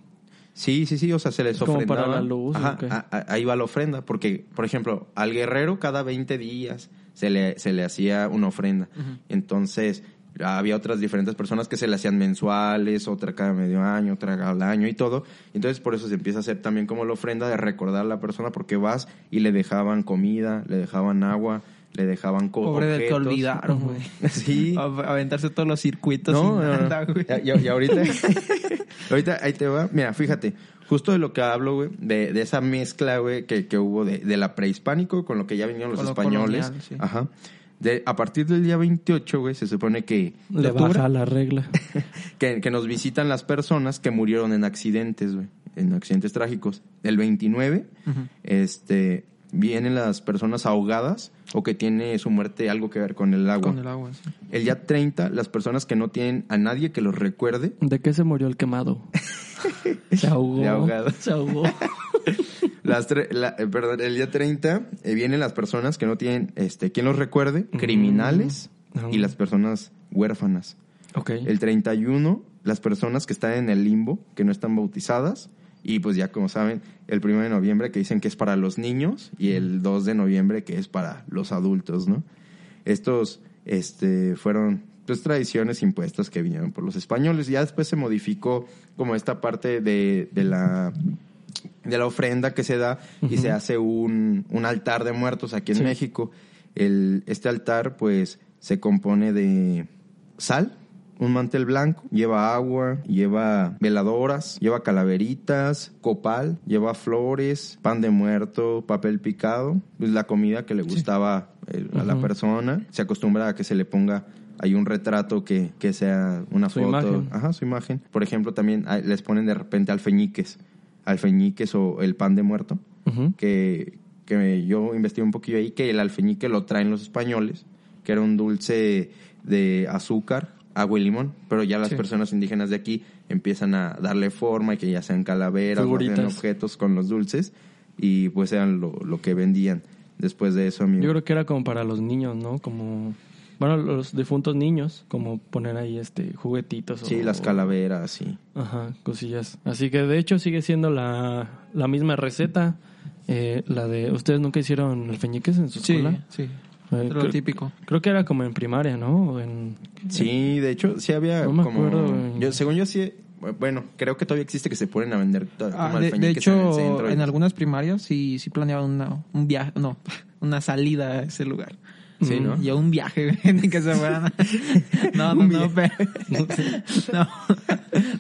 Sí, sí, sí, o sea, se les Como ofrendaba. para la luz, Ajá, ¿o qué? a- a- ahí va la ofrenda, porque, por ejemplo, al guerrero cada 20 días se le, se le hacía una ofrenda. Entonces, había otras diferentes personas que se le hacían mensuales, otra cada medio año, otra cada año y todo. Entonces, por eso se empieza a hacer también como la ofrenda de recordar a la persona, porque vas y le dejaban comida, le dejaban agua, le dejaban co- Pobre del que olvidaron, güey. Sí. A- Aventarse todos los circuitos No, no, nada. Y, ahorita, ahorita ahí te va. Mira, fíjate, justo de lo que hablo, güey, de, de esa mezcla, güey, que, que hubo de, de la prehispánico con lo que ya vinieron los lo españoles. colonial, sí. Ajá. De, a partir del día 28, güey, se supone que, Le baja la regla. que, que nos visitan las personas que murieron en accidentes, güey, en accidentes trágicos. El 29, Ujú. este, vienen las personas ahogadas o que tiene su muerte algo que ver con el agua. Con el agua, sí. El día 30, las personas que no tienen a nadie que los recuerde ¿De qué se murió el quemado? Se ahogó. De ahogado. Se ahogó. Las tre- la- eh, perdón, el día 30 eh, vienen las personas que no tienen este quien los recuerde, criminales Ah. y las personas huérfanas. ok. El 31, las personas que están en el limbo, que no están bautizadas. Y pues ya como saben, el 1 de noviembre que dicen que es para los niños y el 2 de noviembre que es para los adultos, ¿no? Estos este, fueron pues tradiciones impuestas que vinieron por los españoles. Ya después se modificó como esta parte de, de la de la ofrenda que se da y se hace un, un altar de muertos aquí en Sí. México. El, este altar, pues, se compone de sal, un mantel blanco, lleva agua, lleva veladoras, lleva calaveritas, copal, lleva flores, pan de muerto, papel picado, pues la comida que le gustaba eh, a la persona. Se acostumbra a que se le ponga hay un retrato que, que sea una Su foto. imagen. Ajá, su imagen. Por ejemplo, también ah, les ponen de repente alfeñiques. Alfeñiques o el pan de muerto. Que, que yo investigué un poquillo ahí que el alfeñique lo traen los españoles, que era un dulce de azúcar, agua y limón. Pero ya las Sí. personas indígenas de aquí empiezan a darle forma y que ya sean calaveras, o objetos con los dulces. Y pues eran lo, lo que vendían después de eso, amigo. Yo creo que era como para los niños, ¿no? Como, bueno, los difuntos niños, como poner ahí este juguetitos. Sí, o- las calaveras, sí. Ajá, cosillas. Así que de hecho sigue siendo la, la misma receta. Eh, la de, ¿ustedes nunca hicieron alfeñiques en su Sí, escuela? sí. Eh, Lo creo, típico. creo que era como en primaria, ¿no? En, Sí, de hecho, sí había No me como... acuerdo, güey. yo, según yo sí... Bueno, creo que todavía existe que se ponen a vender Ah, de, de alfeñiques en el hecho, centro en, y- algunas primarias sí, sí planeaban una, un viaje, no, una salida a ese lugar. Sí, ¿no? Ya un viaje, güey, que se fueran. No, no, no, pero- no,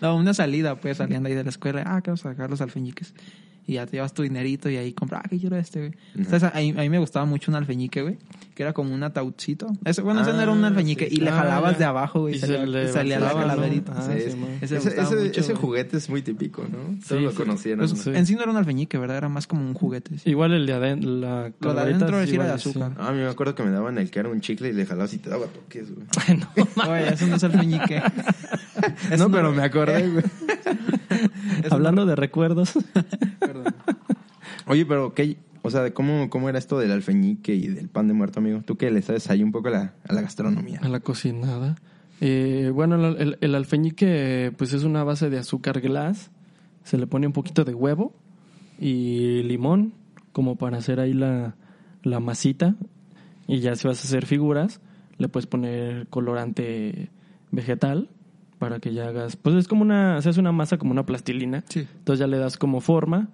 no, una salida, pues salían de ahí de la escuela, ah, que vamos a sacar los alfeñiques. Y ya te llevas tu dinerito y ahí compras, ah, que quiero este, güey. Entonces, a, mí, a mí me gustaba mucho un alfeñique, güey, que era como un ataúdcito. Ese, bueno, ese no era un Ah, alfeñique, sí, y le Ah, jalabas ya. de abajo, güey, Y y se salía, le salía la calaverita. Ah, Sí, es-. Ese ese, ese- mucho, ese güey. juguete es muy típico, ¿no? Sí, Todos lo conocían. Pues, ¿no? Sí. En sí no era un alfeñique, ¿verdad? Era más como un juguete. sí. Igual el de adentro, la Lo de adentro sí era de azúcar. Ah, a mí me acuerdo que me daban el que era un chicle y le jalabas y te daba toques, güey. No, eso no es alfeñique. no, pero me acordé, güey. Hablando de recuerdos. Perdón. Oye, pero ¿qué? O sea, ¿cómo, ¿cómo era esto del alfeñique y del pan de muerto, amigo? Tú que le sabes ahí un poco a la, a la gastronomía. A la cocinada. Eh, bueno, el, el- el alfeñique pues es una base de azúcar glass. Se le pone un poquito de huevo y limón como para hacer ahí la, la masita. Y ya si vas a hacer figuras, le puedes poner colorante vegetal para que ya hagas... Pues es como una... Se hace una masa como una plastilina. Sí. Entonces ya le das como forma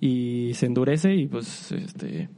y se endurece y pues este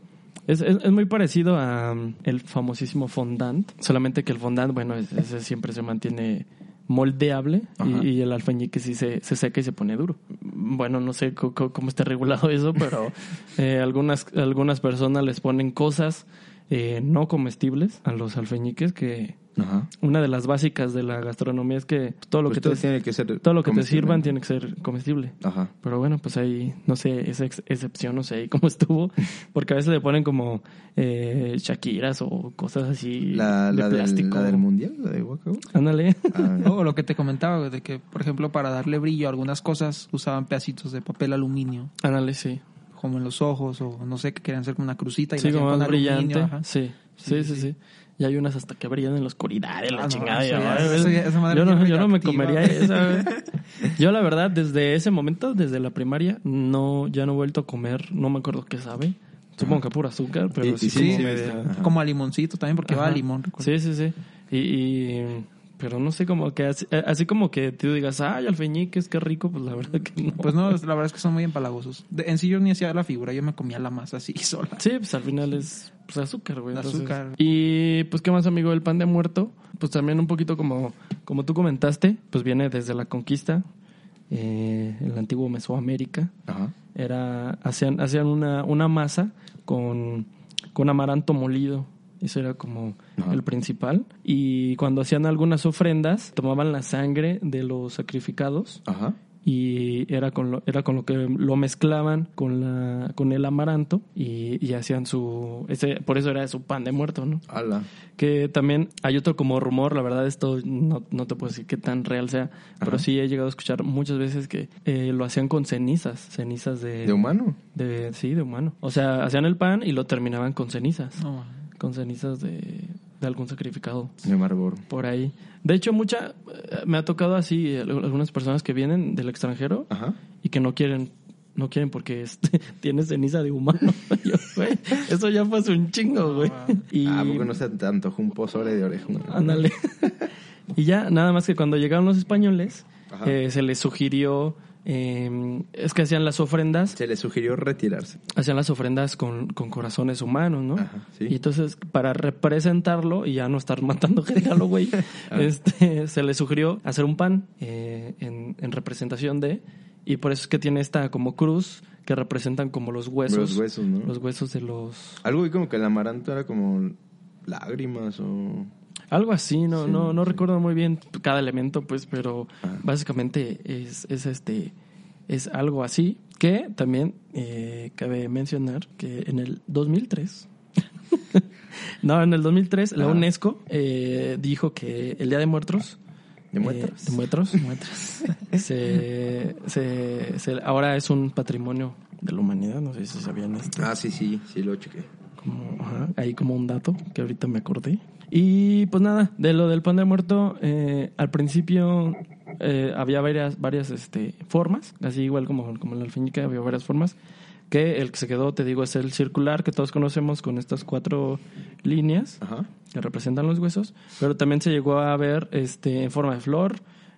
es, es, es muy parecido a um, el famosísimo fondant, solamente que el fondant, bueno, ese siempre se mantiene moldeable y, y el alfeñique sí se, se seca y se pone duro. Bueno, no sé co- cómo está regulado eso, pero eh, algunas, algunas personas les ponen cosas eh, no comestibles a los alfeñiques que Ajá. una de las básicas de la gastronomía es que todo lo Pues que todo te, tiene que ser todo lo que te sirvan ¿no? tiene que ser comestible. Ajá. Pero bueno, pues ahí, no sé, esa ex- excepción, no sé ahí cómo estuvo. Porque a veces le ponen como eh, Shakiras o cosas así La, de la, del, plástico. la del mundial, la de. Ándale. Ah, O lo que te comentaba, de que, por ejemplo, para darle brillo a algunas cosas usaban pedacitos de papel aluminio, Ándale, sí. Como en los ojos, o no sé, que querían hacer como una crucita y Sí, como más brillante. Sí. Sí, sí, sí, Y hay unas hasta que brillan en la oscuridad, en la Ah, chingada. ya- eso esa madre yo, no, bien yo no me comería esa. Yo, la verdad, desde ese momento, desde la primaria, no ya no he vuelto a comer. No me acuerdo qué sabe. Supongo que puro azúcar, pero Y- sí, sí, como sí. Como a limoncito también, porque va a limón. recuerdo. Sí, sí, sí. Y, y- pero no sé, como que así, eh, así como que tú digas, ay, alfeñiques, qué rico, pues la verdad que no. Pues no, la verdad es que son muy empalagosos. De- en sí yo ni hacía la figura, yo me comía la masa así sola. Sí, pues al final es pues, azúcar, güey. entonces- Azúcar. Y pues, ¿qué más, amigo? El pan de muerto, pues también un poquito como, como tú comentaste, pues viene desde la conquista, eh, el antiguo Mesoamérica. Ajá. Era, hacían, hacían una, una masa con, con amaranto molido. Eso era como Ajá. el principal. Y cuando hacían algunas ofrendas, tomaban la sangre de los sacrificados Ajá. y era con lo, era con lo que lo mezclaban con la con el amaranto y, y hacían su ese por eso era su pan de muerto no Ala. que también hay otro como rumor la verdad esto no, no te puedo decir qué tan real sea pero sí he llegado a escuchar muchas veces que eh, lo hacían con cenizas cenizas de ¿De humano? de sí de humano o sea hacían el pan y lo terminaban con cenizas No, man. Con cenizas de, de algún sacrificado De Marlboro. por ahí de hecho mucha eh, me ha tocado así eh, algunas personas que vienen del extranjero Ajá. y que no quieren no quieren porque este, tiene ceniza de humano. Yo, eso ya fue hace un chingo, güey. Y Ah, porque no se te antojó un pozole de orejón. ándale. y ya nada más que cuando llegaron los españoles Ajá. eh, se les sugirió eh, es que hacían las ofrendas, Se le sugirió retirarse. hacían las ofrendas con, con corazones humanos, ¿no? Ajá, sí. Y entonces, para representarlo y ya no estar matando gente a lo güey, este, se le sugirió hacer un pan eh, en, en representación de, y por eso es que tiene esta como cruz que representan como los huesos. Los huesos, ¿no? Los huesos de los... Algo vi como que el amaranto era como lágrimas o... Algo así, no, no, no recuerdo muy bien cada elemento, pues, pero Ah. básicamente es, es este es algo así que también eh, cabe mencionar que en el 2003 no en el 2003 la Ah. UNESCO eh, dijo que el Día de Muertos ¿De muertos? eh, de muertos, se, se- se- ahora es un patrimonio de la humanidad no sé si sabían esto Ah, sí, sí, sí lo chequé. como, ajá, ahí como un dato que ahorita me acordé. Y pues nada, de lo del pan de muerto, eh, al principio eh, había varias, varias este, formas, así igual como, como la había varias formas, que el que se quedó, te digo, es el circular que todos conocemos con estas cuatro líneas Ajá. que representan los huesos, pero también se llegó a ver este, en forma de flor,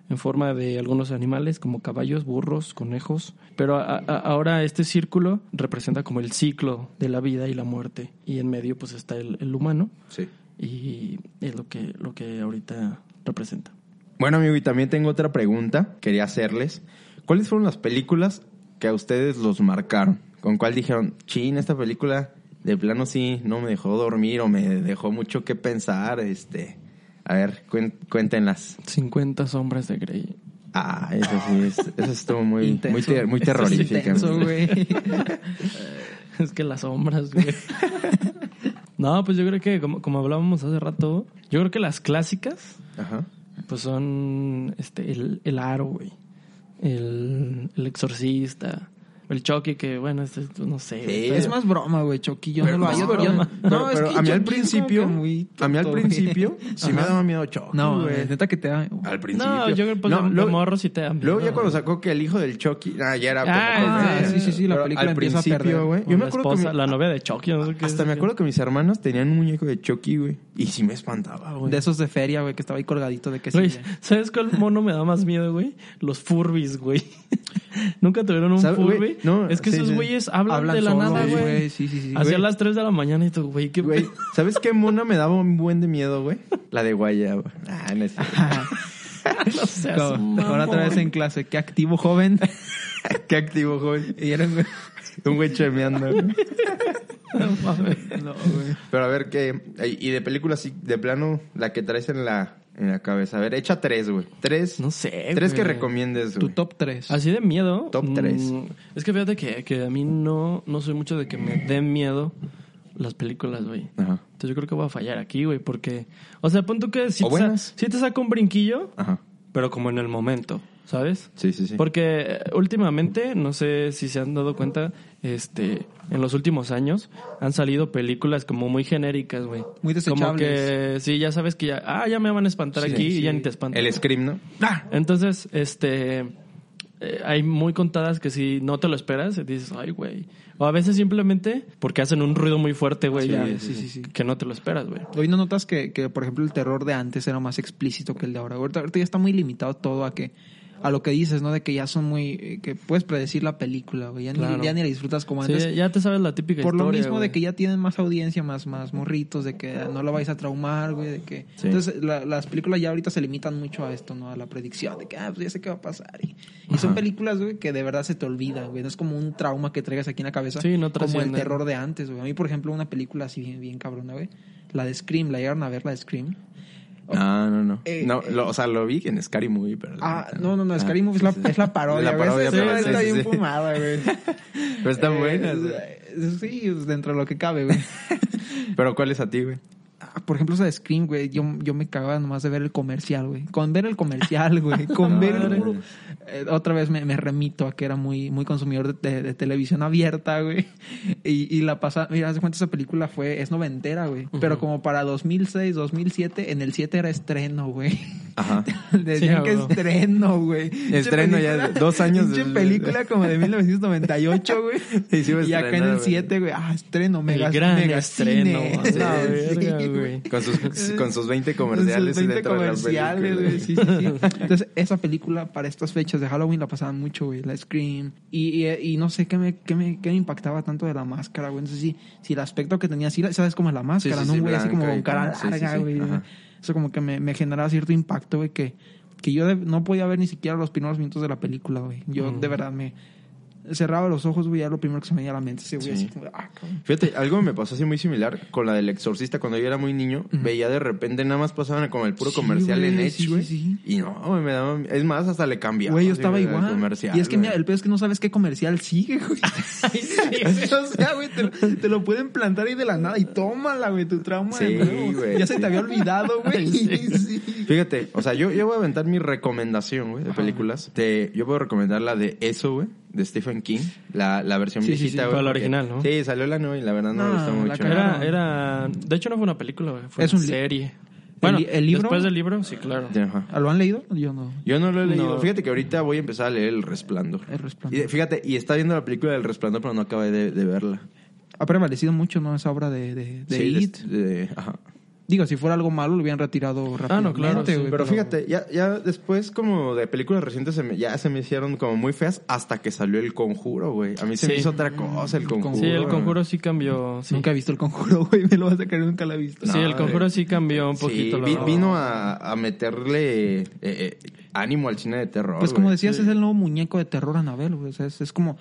en forma de algunos animales como caballos, burros, conejos, pero a- a- ahora este círculo representa como el ciclo de la vida y la muerte y en medio pues está el, el humano Sí. Y es lo que, lo que ahorita representa. Bueno, amigo, y también tengo otra pregunta. Quería hacerles. ¿Cuáles fueron las películas que a ustedes los marcaron? ¿Con cuál dijeron, chin, esta película de plano sí no me dejó dormir o me dejó mucho que pensar? Este, a ver, cuen- cuéntenlas. 50 sombras de Grey. Ah, eso sí, es- eso estuvo muy, muy, Intenso. ter- muy Eso es terrorífica. intenso, güey. es que las sombras, güey. no, pues yo creo que como, como hablábamos hace rato, yo creo que las clásicas Ajá. Pues son este el, el aro, güey. El, el exorcista. El Chucky, que bueno, este, no sé. Sí, Es más broma, güey, Chucky. Yo Pero, no lo yo- pero- no, es pero que a mí al es principio, muy a mí al güey. principio sí me daba miedo Chucky, No, güey. neta que te da. Al principio. No, yo creo que pues, No, luego- morro sí te da miedo, Luego ya cuando sacó que el hijo del Chucky, ah, ya era como Ah, sí, sí, sí, la película al principio, güey. Yo me acuerdo esposa, que mi- la novia de Chucky. no sé qué hasta es, me acuerdo que mis hermanas tenían un muñeco de Chucky, güey, y sí me espantaba, güey. De esos de feria, güey, que estaba ahí colgadito de que sí. ¿sabes cuál mono me da más miedo, güey? Los Furbies, güey. ¿Nunca tuvieron un ¿Sabe, güey? Furby? No, es que sí, esos sí. güeyes hablan, Hablan de la solos, nada, güey. güey. Sí, sí, sí. Hacia las 3 de la mañana y tú, güey, qué Güey, ¿sabes qué mona me daba un buen de miedo, güey? La de guayaba. Ah, no es no seas Ahora otra vez en clase. Qué activo, joven. Qué activo, joven. Y era un güey. Un güey chemeando. güey. No mames. No, güey. Pero a ver, ¿qué? Y de películas, sí, de plano, la que traes en la, en la cabeza. A ver, echa tres, güey. Tres. No sé, Tres que güey. recomiendes, Tu güey. top 3. Así de miedo. Top mm, tres. Es que fíjate que, que a mí no, no soy mucho de que me den miedo las películas, güey. Ajá. Entonces yo creo que voy a fallar aquí, güey, porque... O sea, pon tú que si O te, sa- sí te saca un brinquillo, Ajá. pero como en el momento, ¿sabes? Sí, sí, sí. Porque eh, últimamente, no sé si se han dado cuenta, este, en los últimos años han salido películas como muy genéricas, güey. Muy Como desechables. que, sí, ya sabes que ya, ah, ya me van a espantar Sí, aquí sí. y ya ni te espantan. El Scream, ¿no? Entonces, este, eh, hay muy contadas que si no te lo esperas, dices, ay, güey. O a veces simplemente porque hacen un ruido muy fuerte, güey, Sí, ya, sí, sí, sí. que no te lo esperas, güey. Hoy no notas que, que, por ejemplo, el terror de antes era más explícito que el de ahora. Ahorita, ahorita ya está muy limitado todo a que a lo que dices, ¿no? De que ya son muy... eh, que puedes predecir la película, güey. Ya, Claro. ni, ya ni la disfrutas como Sí, antes. ya te sabes la típica por lo mismo de que ya tienen más audiencia, más, más morritos, de que no lo vais a traumar, güey, de que... Sí. Entonces, la- las películas ya ahorita se limitan mucho a esto, ¿no? A la predicción, de que, ah, pues ya sé qué va a pasar. Y, y son películas, güey, que de verdad se te olvidan, güey. No es como un trauma que traigas aquí en la cabeza. Sí, no Como el terror de antes, güey. A mí, por ejemplo, una película así bien, bien cabrona, güey. La de Scream, ¿la llegaron a ver, la de Scream? No, no, no. Eh, no eh. lo- o sea, lo vi en Scary Movie, pero... Ah, neta no, no, no, Ah, Scary Movie es la, sí, es la parodia, La parodia, pero sí, está bien sí. fumada, güey. Pero están Eh, buenas, Sí, pues, dentro de lo que cabe, güey. Pero ¿cuál es a ti, güey? Por ejemplo, esa de Scream, güey, yo, yo me cagaba nomás de ver el comercial, güey. Con ver el comercial, güey. Con ver el Eh, otra vez me, me remito a que era muy, muy consumidor de, de- de televisión abierta, güey. Y, y la pasada, mira, haz de cuenta esa película fue, es noventera, güey. Pero como para 2006, 2007, en el 7 era estreno, güey. Ajá. Decían Sí, que estreno, güey. Estreno ya, dos años Pinche película como de 1998, güey. Sí, sí y acá en el güey. 7, güey. Ah, estreno, mega, el gran mega estreno. Sí, güey. Con sus, con sus 20 Con sus comerciales. 20 dentro de la comerciales, güey. Sí, sí, sí. Entonces, esa película para estas fechas de Halloween la pasaban mucho, güey. La Scream. Y, y, y no sé qué me, qué, me, qué me impactaba tanto de la máscara, güey. Sé si, si el aspecto que tenía, sí, ¿sabes? Como la máscara, sí, ¿no? sí, güey, así como con cara. Sí, sí, larga, sí. güey. Eso como que me, me generaba cierto impacto, güey, que, que yo de- no podía ver ni siquiera los primeros minutos de la película, güey. Yo Mm. de verdad me cerraba los ojos, güey, ya lo primero que se me venía a la mente, ese güey, Sí. así como, ah. Fíjate, algo me pasó así muy similar con la del exorcista cuando yo era muy niño. Veía de repente nada más pasaban como el puro Sí, comercial güey, en Edge, güey. sí, sí. Y no, güey, me daba... Es más, hasta le cambiaba. Güey, yo estaba igual. comercial, y es que, mira, el peor es que no sabes qué comercial sigue, güey. o sea, güey, te, lo- te lo pueden plantar ahí de la nada y tómala, güey, tu trauma. Sí, de güey, Ya se te había olvidado, güey. Sí. Fíjate, o sea, yo, yo voy a aventar mi recomendación, güey, de películas. Te, yo puedo recomendar la de Eso, güey, de Stephen King. La, la versión Sí, sí, viejita, sí. güey. Fue la original, ¿no? Sí, salió la nueva y la verdad no, No, me gustó la mucho. Era, era, de hecho no fue una película, güey, fue Es una un serie. Bueno, el libro? después del libro, sí, claro. Ajá. ¿Lo han leído? Yo no. Yo no lo he leído. No. Fíjate que ahorita voy a empezar a leer El Resplandor. El Resplandor. Y fíjate, y está viendo la película del Resplandor, pero no acabé de, de verla. Ha prevalecido mucho, ¿no? Esa obra de, de, de Sí, de- It. de- ajá. Digo, si fuera algo malo, lo hubieran retirado rápidamente, Ah, no, claro, sí, güey, Pero fíjate, ya, ya después como de películas recientes se me- ya se me hicieron como muy feas hasta que salió El Conjuro, güey. A mí se me hizo otra cosa El Conjuro. Sí, el conjuro sí cambió. Sí, Nunca he visto el conjuro, güey. Me lo vas a sacar, nunca la he visto. Sí, No, el conjuro eh, sí cambió un Sí, poquito. vi- la- vino a, a meterle eh, eh, ánimo al cine de terror. Pues como decías, es el nuevo muñeco de terror Anabel, güey. O sea, es, es como,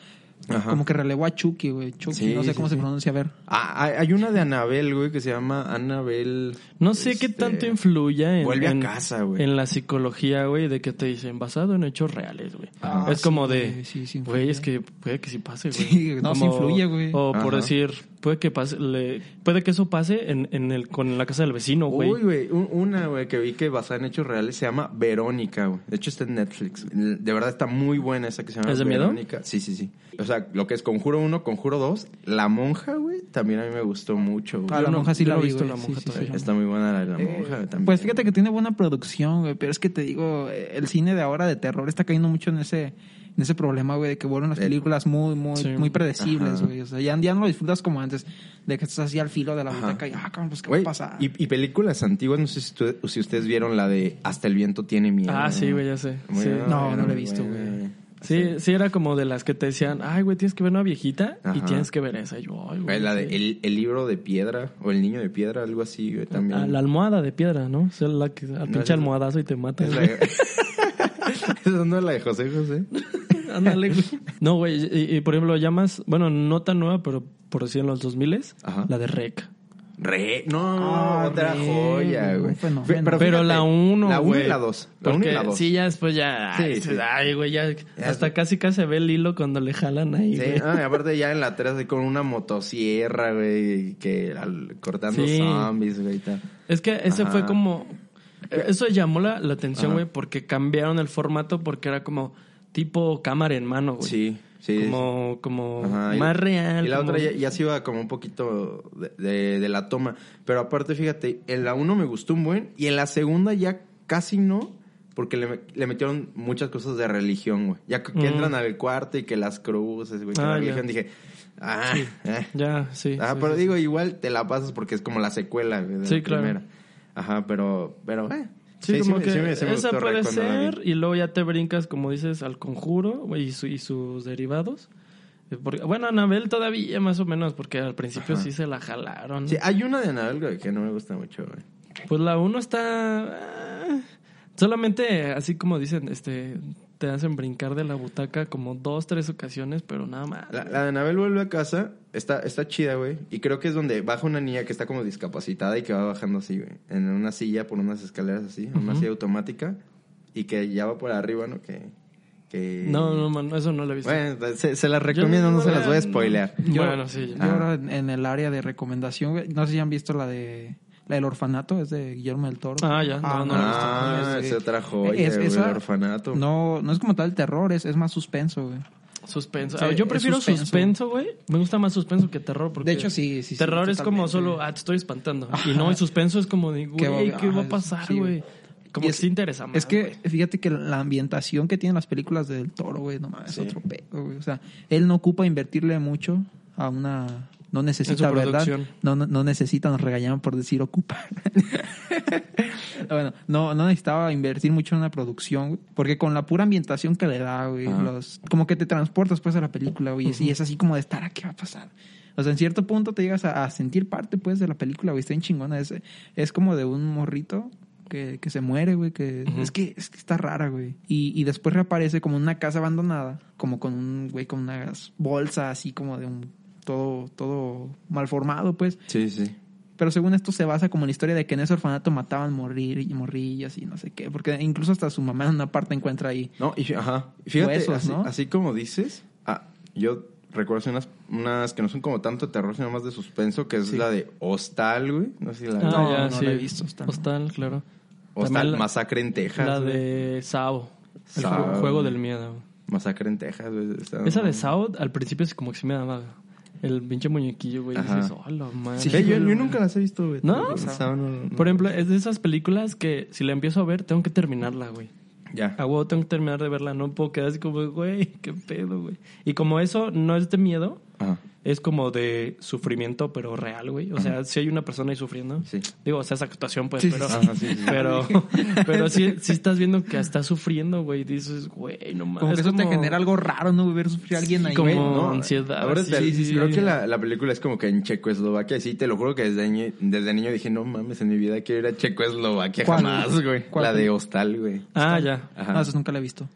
Ajá. como que relevó a Chucky, güey. Chucky, Sí, no sé sí, cómo se pronuncia, a ver. Ah, hay, una de Anabel, güey, que se llama Anabel. No sé qué este, tanto influye en, Vuelve a en- casa, güey. en la psicología, güey, de que te dicen basado en hechos reales, güey. Ajá. es como de, güey, sí, sí güey, influye. es que puede que sí pase, güey. Sí, no, Como- influye, güey. O por Ajá. decir, puede que pase, le- puede que eso pase en, en el, con la casa del vecino, güey. Uy, güey, un- una, güey, que vi que basada en hechos reales se llama Verónica, güey. De hecho está en Netflix. De verdad está muy buena esa que se llama ¿Es de miedo? Verónica. Sí, sí, sí. O sea, lo que es Conjuro 1, Conjuro 2, La Monja, güey, también a mí me gustó mucho, güey. Ah, la monja sí la he vi, visto güey. La Monja sí, todavía. sí. Está muy buena la, la Eh, Monja también. Pues fíjate que tiene buena producción, güey, pero es que te digo, eh, el cine de ahora de terror está cayendo mucho en ese en ese problema, güey, de que vuelven las películas muy muy sí. muy predecibles, güey. O sea, ya, ya no lo disfrutas como antes, de que estás así al filo de la butaca y, ah, cabrón, pues qué Güey, va a pasar. y, y películas antiguas, no sé si, tú- si ustedes vieron la de Hasta el viento tiene miedo. Ah, sí, güey, ya sé. Sí. No, no la he visto, güey. Sí, sí, era como de las que te decían, ay, güey, tienes que ver una viejita y tienes que ver esa. Y yo, ay, Güey, la de sí. el, el libro de piedra o el niño de piedra, algo así, güey, también. Ah, la almohada de piedra, ¿no? O sea, la que al No, pinche almohadazo y te mata. Es la- güey. Esa no es la de José José. Ándale, güey. No, güey, y, y, por ejemplo, ya más, bueno, no tan nueva, pero por decir en los 2000 Ajá. la de Rec. Re, no, Ah, otra re, joya, güey. fenómeno. Fe- Pero la 1, La 1 güey. y la 2. La 1 y la 2. Sí, ya después ya. Sí, ay, sí. Ay, güey, ya. Ya hasta sé. casi casi se ve el hilo cuando le jalan ahí, Sí, güey. ah, y aparte ya en la 3 así con una motosierra, güey, que al- cortando Sí. zombies, güey, y tal. Es que ese Ajá. fue como. Eso llamó la, la atención, Ajá. güey, porque cambiaron el formato porque era como tipo cámara en mano, güey. Sí, sí. Como, como Ajá, y- más real. Y la como- otra ya, ya se iba como un poquito de, de- de la toma. Pero aparte, fíjate, en la 1 me gustó un buen y en la segunda ya casi no. Porque le, le metieron muchas cosas de religión, güey. Ya que, Mm. entran al cuarto y que las cruces, güey, que Ah, la ya. religión, dije, ah, eh. Ya, sí. Ah, sí, pero sí, digo, sí. igual te la pasas porque es como la secuela güey, de Sí, la claro. primera. Ajá, pero, pero, eh. Sí, como que sí me esa puede ser y luego ya te brincas, como dices, al conjuro y, su- y sus derivados. Eh, porque- bueno, Anabel todavía más o menos, porque al principio Ajá. sí se la jalaron. Sí, hay una de Anabel que no me gusta mucho, güey. Pues la uno está... ah, solamente, así como dicen, este te hacen brincar de la butaca como dos, tres ocasiones, pero nada más. La, la de Anabel vuelve a casa, está, está chida, güey. Y creo que es donde baja una niña que está como discapacitada y que va bajando así, güey. En una silla por unas escaleras así, en una Ujú. silla automática. Y que ya va por arriba, ¿no? Que. que... No, no, man, eso no lo he visto. Bueno, pues, se, se las recomiendo, no se las voy a spoilear. Yo- bueno, sí. Yo Ah. ahora en, en el área de recomendación, güey, no sé si han visto la de la del orfanato, es de Guillermo del Toro. Ah, ya, no, no lo he visto. Ah, es, esa joya, es- güey, el orfanato. No, no es como tal terror, es, es más suspenso, güey. Suspenso. Sí, Ah, yo es prefiero suspenso. güey. Me gusta más suspenso que terror. Porque De hecho, sí, sí, sí, Terror es como solo, ah, te estoy espantando. Y no, y suspenso es como de, ¿Qué güey, ¿qué va ah, a pasar, sí, güey? Como Y que es- sí interesa más. Es que güey. fíjate que la ambientación que tienen las películas del Toro, güey, no mames, es otro pedo, güey. O sea, él no ocupa invertirle mucho a una... No necesita, ¿verdad? No, no, no necesita, nos regañaban por decir ocupa. bueno, no, no necesitaba invertir mucho en una producción, güey, porque con la pura ambientación que le da, güey, los, como que te transportas pues a la película, güey, y es así como de estar, ¿a qué va a pasar? O sea, en cierto punto te llegas a, a sentir parte, pues, de la película, güey. Está en chingona. Es, es como de un morrito que, que se muere, güey. Que, es, que, es que está rara, güey. Y, y después reaparece como en una casa abandonada. Como con un, güey, con unas bolsas así como de un... Todo, todo mal formado, pues. Sí, sí. Pero según esto se basa como en la historia de que en ese orfanato mataban morir y morrillas y no sé qué. Porque incluso hasta su mamá en una parte encuentra ahí. No, y ajá. Y Fíjate, Huesos, así, ¿no? así como dices, ah, yo recuerdo unas, unas que no son como tanto de terror, sino más de suspenso, que es Sí. la de Hostal, güey. No sé si la Ah, No, ya, no sí. la he visto, Hostal, no. Hostal, claro. Hostal, la- Masacre en Texas. La güey. de Sao. El Sao. juego, juego del miedo. Masacre en Texas, güey. Esa de Sao, al principio es como que sí me daba el pinche muñequillo, güey. Dices, oh, la madre. Sí, yo, yo nunca las he visto, güey. No- no- Por ejemplo, es de esas películas que si la empiezo a ver, tengo que terminarla, güey. Ya. A huevo tengo que terminar de verla, no puedo quedar así como, güey, qué pedo, güey. Y como eso no es de miedo, Ajá. es como de sufrimiento, pero real, güey. O sea, si hay una persona ahí sufriendo. Sí. Digo, o sea, es actuación, pues, Sí, pero, sí, pero, pero sí, sí estás viendo que está sufriendo, güey. Dices, güey, no mames. Como que Es eso te genera algo raro, ¿no? Ver sufrir a alguien ahí, como- güey. No, ansiedad, Ahora sí, sí, sí, creo sí. que la, la película es como que en Checoslovaquia. Sí, te lo juro que desde, niño- desde niño dije, no mames, en mi vida quiero ir a Checoslovaquia ¿Cuál? jamás, güey. ¿Cuál La de Hostal, güey. Ah, ya. Ajá. No, eso nunca la he visto.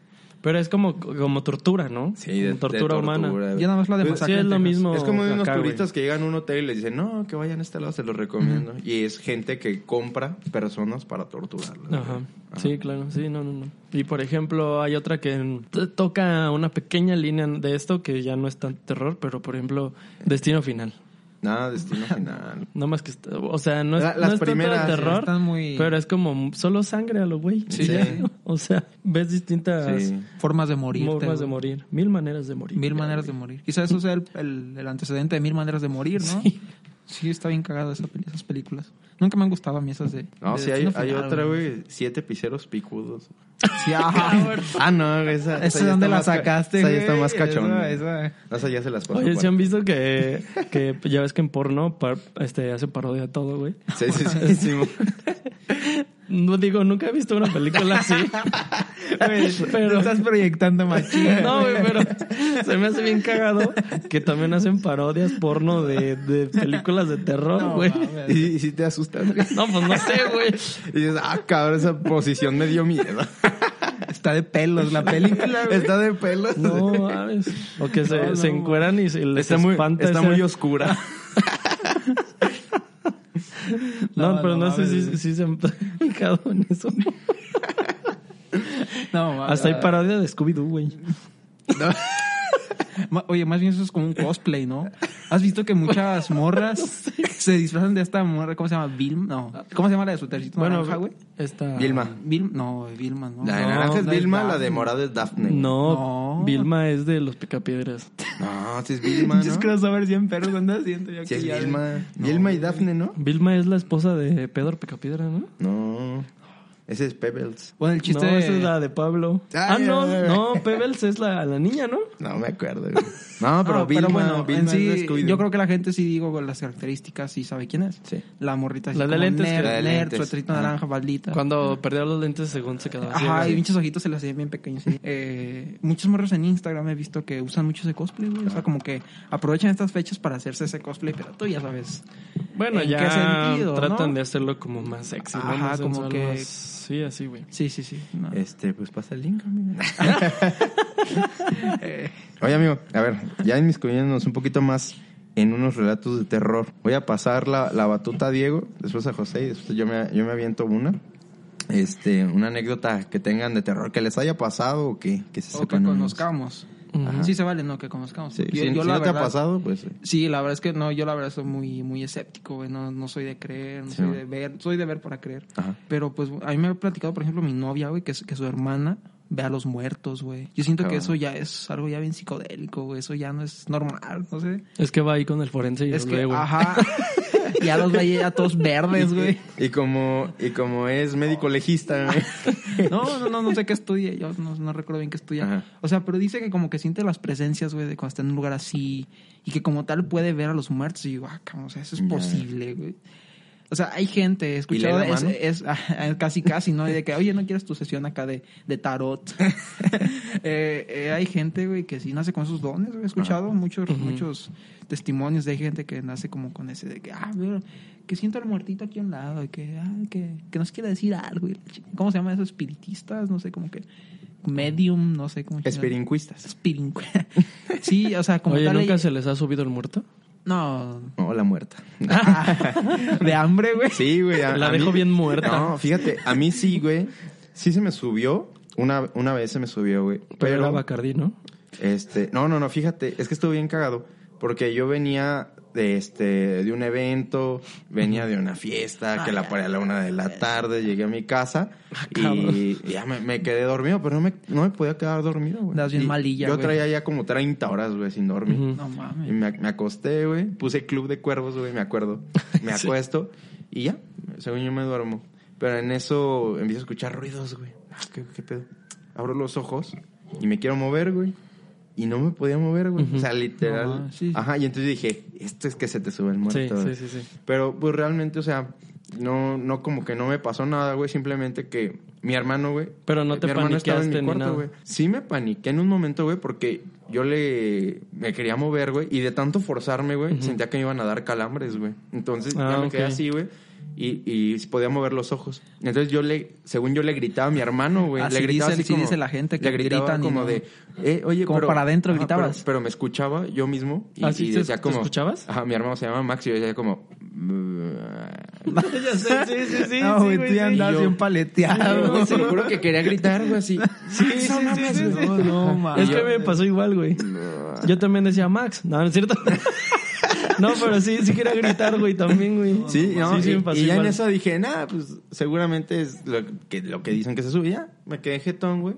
Pero es como, como tortura, ¿no? Sí, de, tortura, de humana. güey. Ya nada más la de Pues, Sí, es lo mismo. Es como de unos acá, güey. turistas que llegan a un hotel y les dicen, no, que vayan a este lado, se los recomiendo. Y es gente que compra personas para torturarlas. Ajá. Sí, claro, sí, no, no, no. Y por ejemplo, hay otra que toca una pequeña línea de esto que ya no es tan terror, pero por ejemplo, Destino Final. Nada, destino final. No más que, est- o sea, no es, La- no las es tanto de primeras, terror, Están muy... pero es como solo sangre a lo güey. Sí. O sea, ves distintas Sí. Formas de morir. formas de morir, mil maneras de morir. Mil maneras de morir. Quizás eso sea el, el- el antecedente de mil maneras de morir, ¿no? Sí. Sí, está bien cagado esa peli- esas películas. Nunca me han gustado a mí esas de. No, de sí, hay, hay otra, güey. Siete piseros picudos. Sí, ajá. Ah, no, esa. ¿Esa dónde la sacaste, Esa ya güey? está más cachonda. Esa- esa- esa ya se las paso. Oye, ¿se han visto que, que ya ves que en porno par- este, hace parodia todo, güey? Sí, sí, sí. sí, No digo, nunca he visto una película así. Te pero estás proyectando machín. no, güey, pero se me hace bien cagado que también hacen parodias porno de, de películas de terror, güey. Y, y sí te asustas, güey. No, pues no sé, güey. Y dices, ah, cabrón, esa posición me dio miedo. Está de pelos la película, güey. Está de pelos. No, mames. O que se, No, no. se encueran y se les Está muy, está ese- muy oscura. No, No, pero no, no sé si, se han fijado en eso. No. Hasta hay parodia de Scooby-Doo, güey. Ma- Oye, más bien eso es como un cosplay, ¿no? ¿Has visto que muchas morras se disfrazan de esta morra? ¿Cómo se llama? ¿Vilma? No. ¿Cómo se llama la de su tercito Bueno, naranja, güey? esta... Vilma. Vilma. No, Vilma, ¿no? La de No, naranja es no es Vilma, la de morada es Daphne. No, No. Vilma es de los picapiedras. No, sí es Vilma, ¿no? crossover 100 perros andas haciendo ya Sí que es ya- Vilma. No, Vilma y. Daphne, ¿no? Vilma es la esposa de Pedro Picapiedra, ¿no? No. Ese es Pebbles. Bueno, el chiste... No, esa es la de Pablo. Ay, ah, no, no, Pebbles es la, la niña, ¿no? No me acuerdo, güey. No, pero No, Vilma, bueno, Vilma en sí, yo creo que la gente sí digo con las características sí sabe quién es. Sí. La morrita así La de como lentes nerd, La de nerd, naranja, baldita. Cuando perdió los lentes según se quedaba Ajá, y pinches ojitos se las hacían bien pequeños. sí. Eh, muchos morros en Instagram he visto que usan mucho ese cosplay, güey. O sea, como que aprovechan estas fechas para hacerse ese cosplay, pero tú ya sabes. Bueno, ¿En ya qué sentido, tratan no? de hacerlo como más sexy, ¿no? Ajá, Más como sensual, que- más- Sí, así, güey. Sí, sí, sí. no. Este, pues pasa el link, amigo. Oye, amigo, a ver, ya inmiscuyéndonos un poquito más en unos relatos de terror. Voy a pasar la, la batuta a Diego, después a José y después yo me, yo me aviento una. Este, una anécdota que tengan de terror que les haya pasado o que, que se O que sepan conozcamos. Ujú. Sí se vale, ¿no? Que conozcamos. Sí, Yo- si yo si la no te ha verdad- pasado, pues sí. Sí, la verdad es que no, yo la verdad soy muy, muy escéptico, güey. No, no soy de creer, no Sí, soy de ver, soy de ver para creer. Ajá. Pero pues a mí me ha platicado, por ejemplo, mi novia, güey, que, que su hermana ve a los muertos, güey. Yo siento que eso ya es algo ya bien psicodélico, güey. Eso ya no es normal, no sé. Es que va ahí con el forense y es que, ve, güey. ajá. Ya los veía ya todos verdes, güey. Y como, y como es médico legista, güey. No, no, no, no sé qué estudia. Yo no, no recuerdo bien qué estudia. Ajá. O sea, pero dice que como que siente las presencias, güey, de cuando está en un lugar así. Y que como tal puede ver a los muertos. Y digo, ah, cabrón, o sea, eso es posible, güey. O sea, hay gente, he escuchado, lee la es, mano? es- ah, casi casi, ¿no? De que, oye, ¿no quieres tu sesión acá de, de tarot? Eh, eh, hay gente, güey, que sí nace con esos dones, güey. He escuchado muchos, muchos testimonios de gente que nace como con ese de que, ah, mira, que siento al muertito aquí a un lado, y que, ah, que, que nos quiere decir algo. y ¿Cómo se llama eso? Espiritistas, no sé, como que medium, no sé cómo. chingado. Esperincuistas. Espirincu- sí, o sea, como Oye, tal. ¿nunca se les ha subido el muerto? No. No, la muerta. de hambre, güey. Sí, güey. a- La a dejo mí- bien muerta. No, fíjate, a mí sí, güey. Sí se me subió. Una, una vez se me subió, güey. Pero Pero, era Bacardí, ¿no? este, no, no, no, fíjate, es que estuvo bien cagado. Porque yo venía de este, de un evento, venía de una fiesta, que la paré a la una de la tarde, llegué a mi casa cabrón. y ya me, me quedé dormido, pero no me, no me podía quedar dormido, güey. Bien Y malilla, Yo güey. traía ya como 30 horas, güey, sin dormir. No Y mames. me, me acosté, güey. Puse Club de Cuervos, güey, me acuerdo. Me Sí. acuesto y ya, según yo me duermo. Pero en eso empiezo a escuchar ruidos, güey. Ah, ¿Qué, qué pedo? Abro los ojos y me quiero mover, güey. Y no me podía mover, güey. O sea, literal. Sí, sí. Ajá, y entonces dije, esto es que se te sube el Sí, muerto. sí, sí, sí. Pero pues realmente, o sea, no, no como que no me pasó nada, güey. Simplemente que mi hermano, güey. Pero no te mi hermano estaba en mi cuarto, nada. güey. Sí me paniqué en un momento, güey, porque yo le... Me quería mover, güey. Y de tanto forzarme, güey, sentía que me iban a dar calambres, güey. Entonces Ah, ya me quedé así, güey. Y, y podía mover los ojos. Entonces yo le... Según yo le gritaba a mi hermano, güey. Así le gritaba dice- así sí como... dice la gente que Le gritaba gritan y como no- de... Eh, oye, Como pero- para adentro Ajá, gritabas. Pero, pero me escuchaba yo mismo. Y, ¿Ah, sí? y ¿Te- decía te como... escuchabas? Ajá, mi hermano se llama Max y yo decía como... ya sé, sí, sí, sí. no, sí, güey, tú ya sí. andas Yo- bien paleteado. No, se lo juro que quería gritar, güey, así. Sí, sí, sí, sí, sí. No, no, mames. Es que me pasó igual, güey. Yo también decía Max. No, no es cierto. No, pero sí, sí quería gritar, güey, también, güey. Sí, no, sí, sí y, me pasó y ya en eso dije, nada, pues seguramente es lo que, lo que dicen que se sube. Ya, me quedé jetón, güey.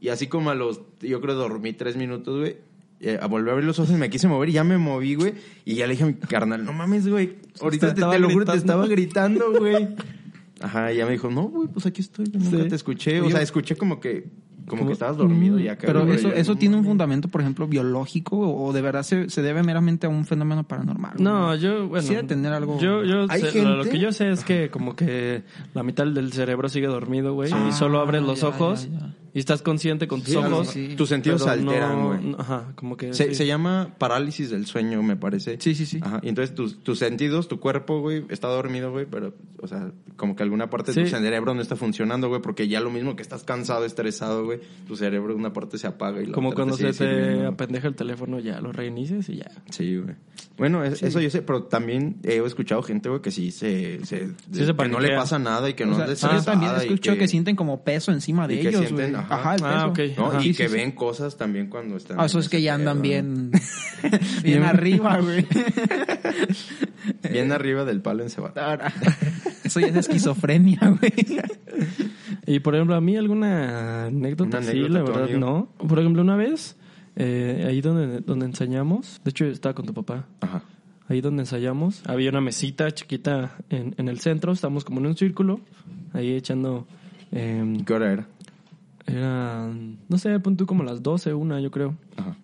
Y así como a los, yo creo dormí tres minutos, güey. eh, a volver a abrir los ojos y me quise mover y ya me moví, güey. Y ya le dije a mi carnal, no mames, güey. Ahorita Te lo juro, te estaba gritando, güey. Ajá, y ya me dijo, no, güey, pues aquí estoy, nunca Sí. te escuché. O sea, escuché como que, como como- que estabas dormido ya, Pero cabrón, eso, yo, eso no tiene un fundamento, por ejemplo, biológico o de verdad se, se debe meramente a un fenómeno paranormal. No, yo, bueno. Quisiera tener algo- Yo, yo Hay sé- lo, lo gente- que yo sé es que como que la mitad del cerebro sigue dormido, güey. Ah, y solo abres los ya, ojos ya, ya. Y estás consciente con tus Sí, ojos. sí. Tus sentidos se alteran, güey. no- ajá, como que. Se, sí. se llama parálisis del sueño, me parece. Sí, sí, sí. Ajá. Y entonces tus, tus sentidos, tu cuerpo, güey, está dormido, güey, pero, o sea, como que alguna parte de tu cerebro no está funcionando, güey, porque ya lo mismo que estás cansado, estresado, güey, tu cerebro, una parte se apaga y la Como otra cuando te se te sirviendo. apendeja el teléfono, ya lo reinicias y ya. Sí, güey. Bueno, es- eso yo sé, pero también he escuchado gente, güey, que sí se... se, se que no le pasa nada y que O no sea, les yo también escucho que... sienten como peso encima de y que ellos, sienten, güey. Ajá. Ajá, el peso. Ah, ok. ¿no? Ajá. Y Sí, que sí, sí. ven cosas también cuando están... Ah, eso es que ya andan bien, bien arriba, güey. Bien arriba del palo en cebada. Ahora, Eso ya es esquizofrenia, güey. Y por ejemplo, a mí alguna anécdota, Una sí, la verdad, no. Por ejemplo, una vez, eh, ahí donde, donde ensayamos, de hecho estaba con tu papá, Ajá. ahí donde ensayamos, había una mesita chiquita en, en el centro, estábamos como en un círculo, ahí echando, eh, ¿Qué hora era? Era, no sé, pon tú como las 12, una yo creo. Ajá.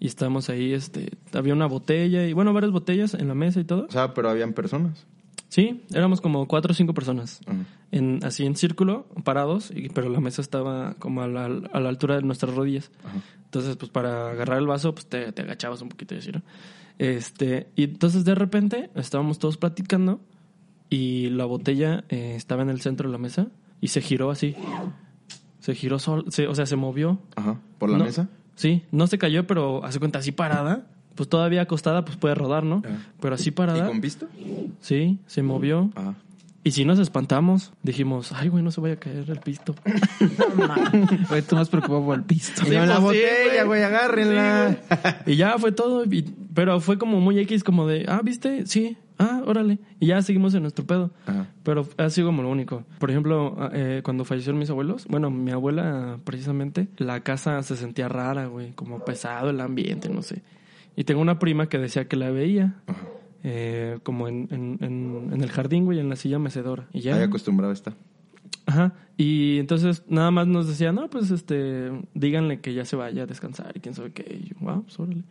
Y estábamos ahí, este, había una botella y bueno, varias botellas en la mesa y todo. O sea, pero habían personas. Sí, éramos como cuatro o cinco personas. Ajá. En, así en círculo, parados, y, pero la mesa estaba como a la, a la altura de nuestras rodillas. Ajá. Entonces, pues para agarrar el vaso, pues te, te agachabas un poquito y así, ¿no? Este, y entonces de repente estábamos todos platicando y la botella eh, estaba en el centro de la mesa y se giró así. Se giró sol, se- o sea, se movió. Ajá. ¿Por la No, mesa? Sí, no se cayó, pero hace cuenta así parada. Pues todavía acostada, pues puede rodar, ¿no? Ah. Pero así ¿Y parada. con visto? Sí, se movió. Ajá. Y si nos espantamos, dijimos, ay, güey, no se vaya a caer el pisto. Güey, tú más preocupado por el pisto. Sí, la pues, sí, botella, güey. agárrenla. y ya fue todo, y- pero fue como muy X, como de, ah, ¿viste? Sí, ah, órale. Y ya seguimos en nuestro pedo. Ajá. Pero ha sido como lo único. Por ejemplo, ah, eh, cuando fallecieron mis abuelos, bueno, mi abuela precisamente, la casa se sentía rara, güey, como pesado el ambiente, no sé. Y tengo una prima que decía que la veía. Ajá. eh, como en, en, en, en el jardín, güey, en la silla mecedora. Y ya. Ahí acostumbrado está. Ajá. Y entonces nada más nos decía, no, pues este, díganle que ya se vaya a descansar y quién sabe qué. Y yo, wow, pues órale.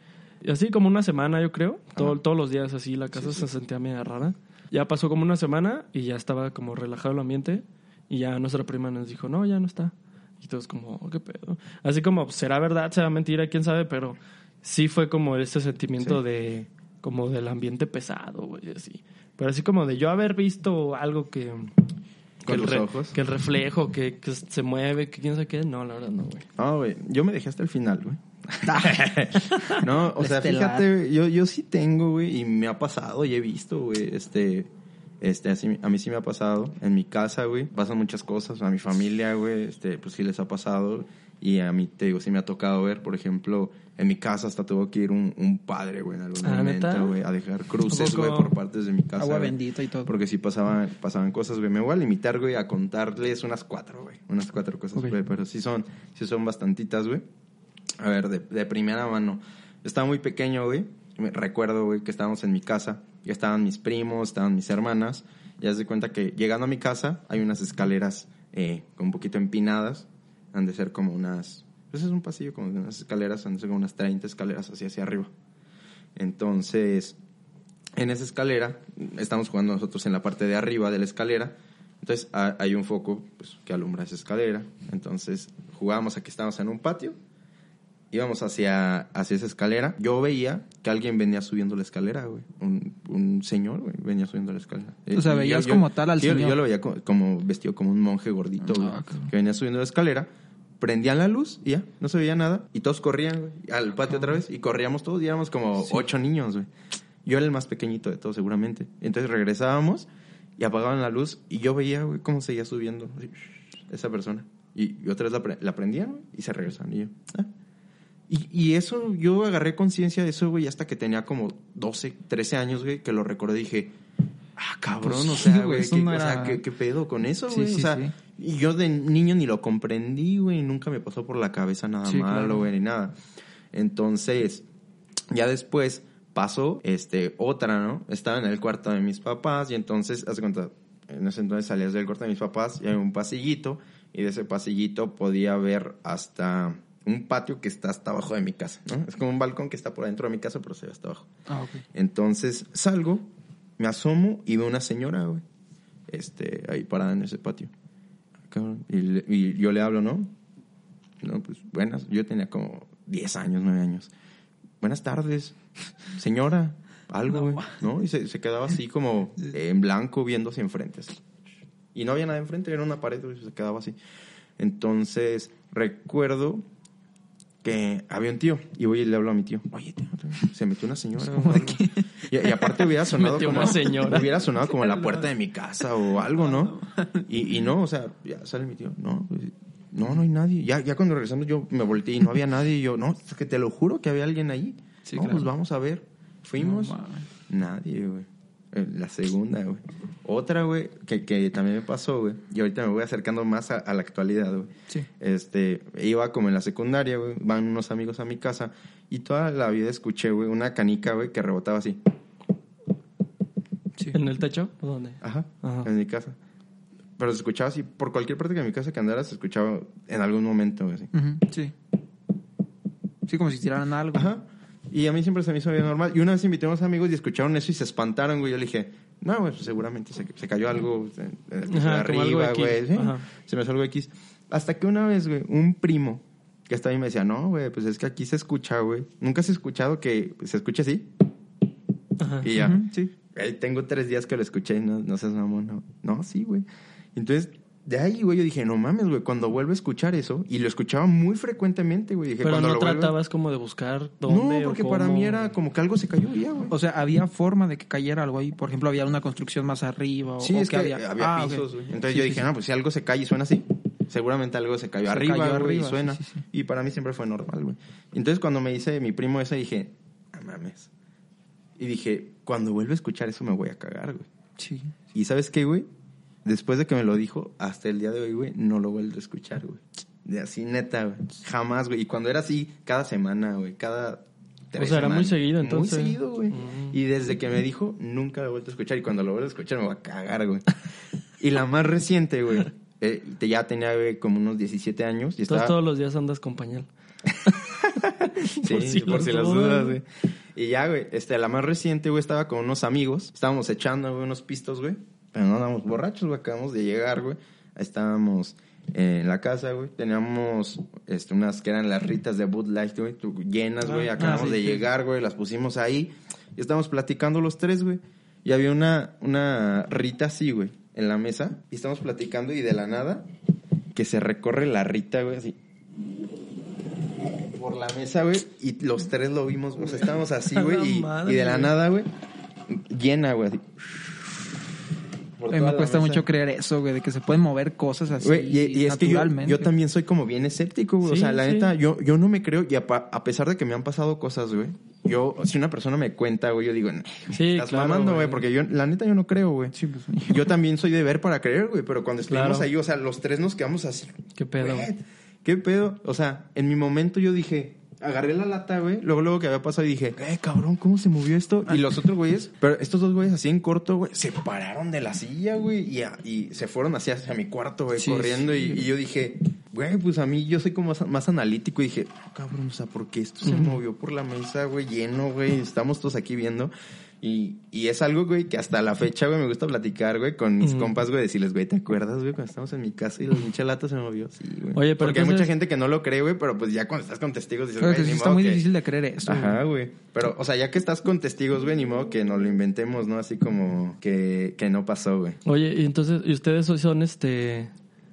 Y así como una semana, yo creo. Todo, todos los días así la casa se sentía media rara. Ya pasó como una semana y ya estaba como relajado el ambiente. Y ya nuestra prima nos dijo, no, ya no está. Y todos como, oh, qué pedo. Así como, será verdad, será mentira, quién sabe, pero sí fue como ese sentimiento Sí. de, como del ambiente pesado, güey, así. Pero así como de yo haber visto algo que... Que Con el, re- ojos. que el reflejo, que, que se mueve, que quién sabe qué. No, la verdad no, güey. No, güey, yo me dejé hasta el final, güey. no, o sea, Estelar. fíjate, yo, yo sí tengo, güey, y me ha pasado y he visto, güey, este, este, así, a mí sí me ha pasado. En mi casa, güey, pasan muchas cosas, a mi familia, güey, este, pues sí les ha pasado. Y a mí, te digo, sí me ha tocado ver, por ejemplo, en mi casa hasta tuvo que ir un, un padre, güey, en algún Ah, momento, güey, a dejar cruces, güey, por partes de mi casa. Agua bendita y todo. Porque sí pasaban, pasaban cosas, güey. Me voy a limitar, güey, a contarles unas cuatro, güey. Unas cuatro cosas, güey. Pero sí son, sí son bastantitas, güey. A ver, de, primera mano. Estaba muy pequeño, güey. Recuerdo, güey, que estábamos en mi casa. Ya estaban mis primos, estaban mis hermanas. Y haz de cuenta que llegando a mi casa hay unas escaleras eh, un poquito empinadas. Han de ser como unas... Pues es un pasillo como unas escaleras, han de ser como unas 30 escaleras así hacia arriba. Entonces, en esa escalera, estamos jugando nosotros en la parte de arriba de la escalera. Entonces ha- hay un foco pues, que alumbra esa escalera. Entonces jugábamos aquí, estábamos en un patio. Íbamos hacia, hacia esa escalera. Yo veía que alguien venía subiendo la escalera, güey. Un, un señor, güey, venía subiendo la escalera. O sea, veías como tal al sí, yo- señor. Yo lo veía como, como vestido como un monje gordito, Ah, güey, que venía subiendo la escalera. Prendían la luz y ya, no se veía nada. Y todos corrían, güey, al patio otra vez. Y corríamos todos y éramos como ocho niños, güey. Yo era el más pequeñito de todos, seguramente. Entonces regresábamos y apagaban la luz y yo veía, güey, cómo seguía subiendo esa persona. Y, y otra vez la, pre- la prendían, güey, y se regresaban. Y yo, ah. Y, y eso, yo agarré conciencia de eso, güey, hasta que tenía como 12, 13 años, güey, que lo recordé y dije, ah, cabrón, Pues o sí, sea, güey, ¿qué, no o sea, ¿qué, qué pedo con eso, Sí, güey? sí, o sea, sí. y yo de niño ni lo comprendí, güey, nunca me pasó por la cabeza nada Sí, malo, claro. güey, ni nada. Entonces, ya después pasó este otra, ¿no? Estaba en el cuarto de mis papás y entonces, hace cuenta, en ese entonces salías del cuarto de mis papás y hay un pasillito y de ese pasillito podía ver hasta un patio que está hasta abajo de mi casa, ¿no? Es como un balcón que está por adentro de mi casa, pero se ve hasta abajo. Ah. Entonces salgo, me asomo y veo una señora, güey, este, ahí parada en ese patio. Y, le- y yo le hablo, ¿no? No, pues buenas, yo tenía como 10 años, 9 años. Buenas tardes, señora, algo, güey, ¿no? Y se, se quedaba así como en blanco viendo hacia enfrente. así. Y no había nada enfrente, era una pared, güey, se quedaba así. Entonces, recuerdo que había un tío y voy y le hablo a mi tío. Oye, tío, se metió una señora. o algo". Y, y aparte hubiera sonado Metió como una señora. hubiera sonado como la puerta de mi casa o algo, ¿no? Y, y no, o sea, ya sale mi tío. No, pues, no, no hay nadie. Ya, ya cuando regresando yo me volteé y no había nadie. Y yo, no, es que te lo juro que había alguien ahí. Sí, no, claro. pues vamos a ver. Fuimos. No nadie, güey. Eh, La segunda, güey. Otra, güey, que, que también me pasó, güey. Y ahorita me voy acercando más a, a la actualidad, güey. Sí. Este, iba como en la secundaria, güey. Van unos amigos a mi casa. Y toda la vida escuché, güey, una canica, güey, que rebotaba así. Sí. ¿En el techo? ¿O dónde? Ajá, Ajá. en mi casa. Pero se escuchaba así, por cualquier parte de mi casa que andara, se escuchaba en algún momento, güey, así. Sí. Sí, como si tiraran algo. Ajá. Y a mí siempre se me hizo bien normal. Y una vez invité a unos amigos y escucharon eso y se espantaron, güey. Yo le dije, no, güey, pues seguramente se, se cayó algo piso Ajá, algo arriba, X. güey. ¿sí? Se me hizo algo X. Hasta que una vez, güey, un primo que estaba ahí me decía, no, güey, pues es que aquí se escucha, güey. Nunca has escuchado que se escuche así. Ajá. Y ya. Sí. Tengo tres días que lo escuché y no, no seas mamón. No, no sí, güey. Entonces, de ahí, güey, yo dije, no mames, güey, cuando vuelvo a escuchar eso, y lo escuchaba muy frecuentemente, güey. Dije, Pero cuando no lo vuelvo- tratabas como de buscar dónde No, porque o para mí era como que algo se cayó ya, güey. O sea, había forma de que cayera algo ahí. Por ejemplo, había una construcción más arriba. O, Sí, o es que había, Ah, pisos, güey. Entonces Sí, yo sí, dije, sí. no, pues si algo se cae y suena así, seguramente algo se cayó Se arriba, cayó arriba, y suena. sí, sí, sí. Y para mí siempre fue normal, güey. Entonces cuando me dice mi primo eso, dije, no mames. Y dije, cuando vuelva a escuchar eso me voy a cagar, güey. Sí. Y ¿sabes qué, güey? Después de que me lo dijo, hasta el día de hoy, güey, no lo vuelvo a escuchar, güey. De así, neta, güey. Jamás, güey. Y cuando era así, cada semana, güey, cada O sea, era muy seguido, entonces. Muy seguido, güey. Mm. Y desde que me dijo, nunca lo he vuelto a escuchar. Y cuando lo vuelvo a escuchar me voy a cagar, güey. y la más reciente, güey. eh, te- ya tenía güey, como unos 17 años. Y Entonces estaba... todos los días andas con pañal. Sí, Por si por las si las dudas. dudas, güey. Y ya, güey, este, la más reciente, güey, estaba con unos amigos. Estábamos echando, güey, unos pistos, güey. Pero no andábamos borrachos, güey. Acabamos de llegar, güey. Estábamos eh, en la casa, güey. Teníamos este, unas que eran las ritas de Bud Light, güey, llenas, güey. Ah, Acabamos sí, de sí. llegar, güey. Las pusimos ahí. Y estábamos platicando los tres, güey. Y había una, una rita así, güey, en la mesa. Y estamos platicando y de la nada, que se recorre la rita, güey, así por la mesa, güey, y los tres lo vimos, o sea, estábamos así, güey, y, y de la güey. nada, güey, llena, güey, así. Por toda me la cuesta mesa. mucho creer eso, güey, de que se pueden mover cosas así Güey, y, y es que yo, naturalmente. yo también soy como bien escéptico, güey. o sea, la sí. neta, yo, yo no me creo, y a, pesar de que me han pasado cosas, güey, yo, si una persona me cuenta, güey, yo digo, "Nah, Sí, estás claro, mamando, güey, güey. porque yo, la neta, yo no creo, güey. Sí, pues, Yo también soy de ver para creer, güey, pero cuando estuvimos Claro. ahí, o sea, los tres nos quedamos así. ¿Qué pedo? Güey, ¿Qué pedo? O sea, en mi momento yo dije, agarré la lata, güey, luego luego que había pasado y dije, eh, cabrón, ¿cómo se movió esto? Y los otros güeyes, pero estos dos güeyes así en corto, güey, se pararon de la silla, güey, y, y se fueron hacia, hacia mi cuarto, güey, Sí, corriendo, sí. Y, y yo dije, güey, pues a mí yo soy como más, más analítico y dije, "Ah, cabrón, o sea, ¿por qué esto se movió por la mesa, güey, lleno, güey? Estamos todos aquí viendo. Y, y es algo, güey, que hasta la fecha, güey, me gusta platicar, güey, con mis compas, güey, decirles, güey, ¿te acuerdas, güey, cuando estábamos en mi casa y la pinche lata se movió? Sí, güey. Oye, pero Porque hay mucha gente que no lo cree, güey, pero pues ya cuando estás con testigos dices, güey, ni está modo muy que- difícil de creer esto. Ajá, güey. Pero, o sea, ya que estás con testigos, güey, ni modo que nos lo inventemos, ¿no? Así como que, que no pasó, güey. Oye, y entonces, ¿y ustedes son este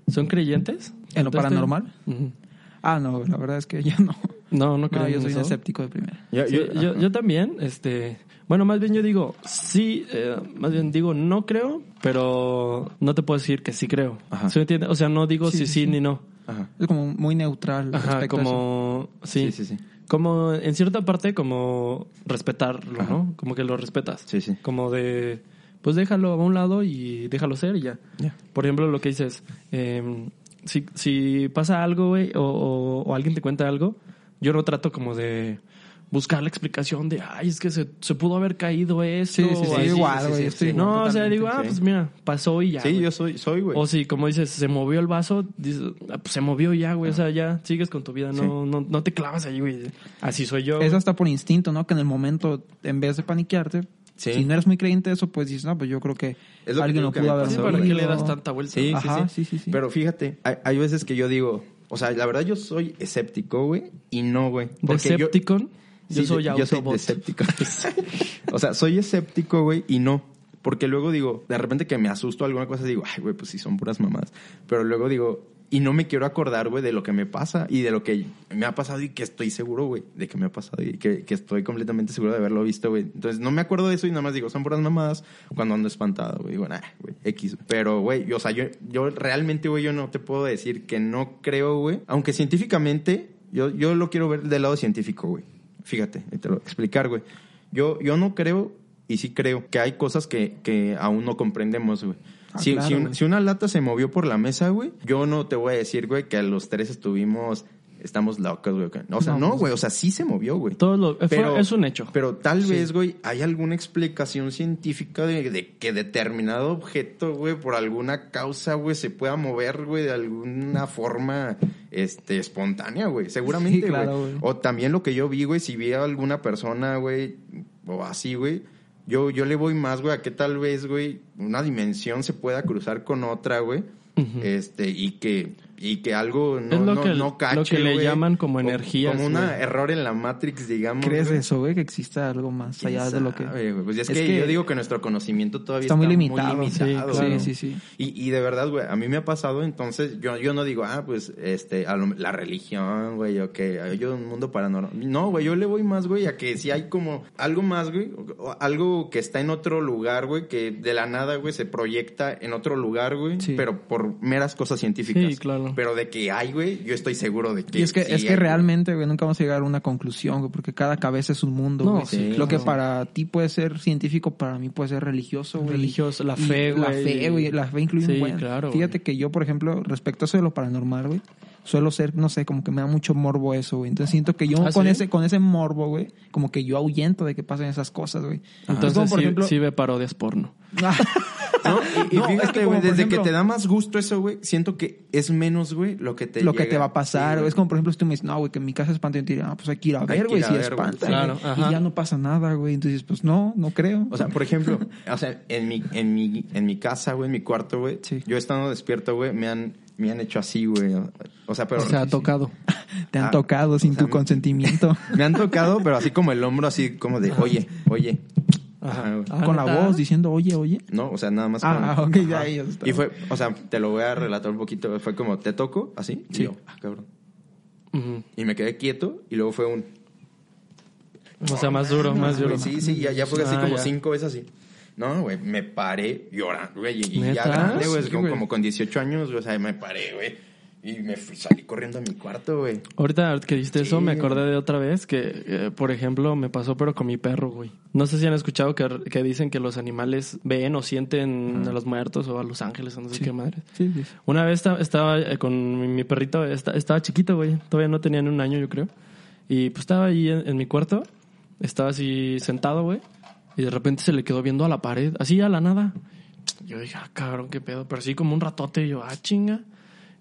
son creyentes? ¿En lo ¿Entonces, paranormal? Ujú. Ah, no, la verdad es que yo no. No, no No, creo. yo en soy un escéptico de primera. Yo, Sí, yo- yo, yo también, este, bueno, más bien yo digo, sí, eh, más bien digo, no creo, pero no te puedo decir que sí creo. Ajá. ¿Sí me entiendes? O sea, no digo Sí, sí, sí, sí, sí. ni no. Ajá. Es como muy neutral Ajá, respecto a eso. como, sí, Sí, sí, sí. como en cierta parte como respetarlo, Ajá. ¿no? Como que lo respetas. Sí, sí. Como de, pues déjalo a un lado y déjalo ser y ya. Ya. Por ejemplo, lo que dices, eh, si, si pasa algo, güey, o, o- o alguien te cuenta algo, yo no trato como de buscar la explicación de, ay, es que se, se pudo haber caído esto. Sí, sí, o sí, así. igual, güey. sí, sí. No, o sea, digo, ah, sí. pues mira, pasó y ya. Sí, yo soy, soy, güey. O si, como dices, se movió el vaso, dices, ah, pues se movió ya, güey. O sea, ya sigues con tu vida, no, no, no te clavas ahí, güey. Así soy yo. Es hasta por instinto, ¿no? Que en el momento, en vez de paniquearte, Sí. si no eres muy creyente de eso, pues dices, no, pues yo creo que Es lo que alguien lo pudo haber pasó, ¿para qué le das tanta vuelta? Sí, Ajá, sí, sí, sí, sí, sí. Pero fíjate, hay, hay veces que yo digo, o sea, la verdad yo soy escéptico, güey, y no, güey. Yo- Decepticon, yo, Sí, soy yo soy escéptico. o sea, soy escéptico, güey, y no. Porque luego digo, de repente que me asusto alguna cosa, digo, ay, güey, pues sí son puras mamás. Pero luego digo, y no me quiero acordar, güey, de lo que me pasa y de lo que me ha pasado y que estoy seguro, güey, de que me ha pasado y que, que estoy completamente seguro de haberlo visto, güey. Entonces no me acuerdo de eso y nada más digo, son puras mamadas cuando ando espantado, güey. Digo, nah, güey, X. Pero, güey, o sea, yo, yo realmente, güey, yo no te puedo decir que no creo, güey. Aunque científicamente, yo, yo lo quiero ver del lado científico, güey. Fíjate, te lo voy a explicar, güey. Yo, yo no creo, y sí creo, que hay cosas que, que aún no comprendemos, güey. Ah, si, claro, si, un- si una lata se movió por la mesa, güey, yo no te voy a decir, güey, que a los tres estuvimos, estamos locos, güey. O sea, No, no, pues- güey, o sea, sí se movió, güey. Todo lo, fue- Pero- es un hecho. Pero tal vez, güey, hay alguna explicación científica de, de que determinado objeto, güey, por alguna causa, güey, se pueda mover, güey, de alguna forma, este, espontánea, güey. Seguramente, Sí, claro, güey. güey. O también lo que yo vi, güey, si vi a alguna persona, güey, o así, güey, yo, yo le voy más, güey, a que tal vez, güey, una dimensión se pueda cruzar con otra, güey. Este, y que, y que algo no, Es lo no, que- no cache, lo que le llaman como energías, Como un error en la Matrix, digamos. ¿Crees güey. eso, güey? Que exista algo más ¿Quién allá de lo que... Pues es, Es que, que yo digo que nuestro conocimiento todavía está está, muy muy limitado, sí, claro. Sí, sí, sí. Y, y de verdad, güey, a mí me ha pasado, entonces yo, yo no digo, ah, pues, este, a lo- la religión, güey, o que hay un mundo paranormal. No, güey, yo le voy más, güey, a que si hay como algo más, güey, algo que está en otro lugar, güey, que de la nada, güey, se proyecta en otro lugar, güey, Sí. pero por meras cosas científicas. Sí, claro. Pero de que hay, güey, yo estoy seguro de que Y es que, sí es que hay, realmente, güey, nunca vamos a llegar a una conclusión, güey, porque cada cabeza es un mundo, No, güey. sí, Lo que para ti puede ser científico, para mí puede ser religioso, güey. Religioso, la fe, La güey. fe, güey, la fe incluye un Sí, buen. claro, Fíjate güey. que yo, por ejemplo, respecto a eso de lo paranormal, güey, suelo ser, no sé, como que me da mucho morbo eso, güey. Entonces siento que yo ¿Ah, con sí? ese con ese morbo, güey, como que yo ahuyento de que pasen esas cosas, güey. Entonces, como, por sí, ejemplo- sí ve parodias porno. ¿No? Y, y No, es fíjate, que como, güey, desde ejemplo- que te da más gusto eso, güey, siento que es menos, güey, lo que te lo que te va a pasar, Sí, es como por ejemplo si tú me dices, no, güey, que en mi casa espanta, y yo te diría, ah, pues hay que ir a ver, güey, si ver, güey. espanta, Claro, güey. ajá. Y ya no pasa nada, güey. Entonces, pues no, no creo. O sea, por ejemplo, o sea, en mi, en mi, en mi casa, güey, en mi cuarto, güey, Sí. yo estando despierto, güey, me han, me han hecho así, güey. O sea, pero... O sea, ha tocado. te han ah, tocado sin o sea, tu consentimiento. Me han tocado, pero así como el hombro, así como de, oye, oye. Ajá. Ah, con la voz diciendo, oye, oye. No, o sea, nada más. Ah, como- ok, ya, Ajá. ya está. Y fue, o sea, te lo voy a relatar un poquito. Fue como, te toco, así. Y Sí. yo, ah, cabrón. Y me quedé quieto y luego fue un. O sea, más duro, más duro. Sí, sí, ya, ya fue así Ah, como ya. cinco veces así. No, güey, me paré llorando, güey. Y, y ya grande, güey, Sí, como, como con 18 años, güey, o sea, me paré, güey. Y me fui, salí corriendo a mi cuarto, güey. Ahorita que dijiste eso, me acordé de otra vez que, eh, por ejemplo, me pasó pero con mi perro, güey. No sé si han escuchado que, que dicen que los animales ven o sienten a los muertos o a los ángeles o no sé Sí. qué madre. Sí, sí. Una vez esta- estaba eh, con mi, mi perrito, esta- estaba chiquito, güey. Todavía no tenía ni un año, yo creo. Y pues estaba ahí en, en mi cuarto. Estaba así sentado, güey. Y de repente se le quedó viendo a la pared, así a la nada. Yo dije, ah, cabrón, qué pedo. Pero así como un ratote. Yo, ah, chinga.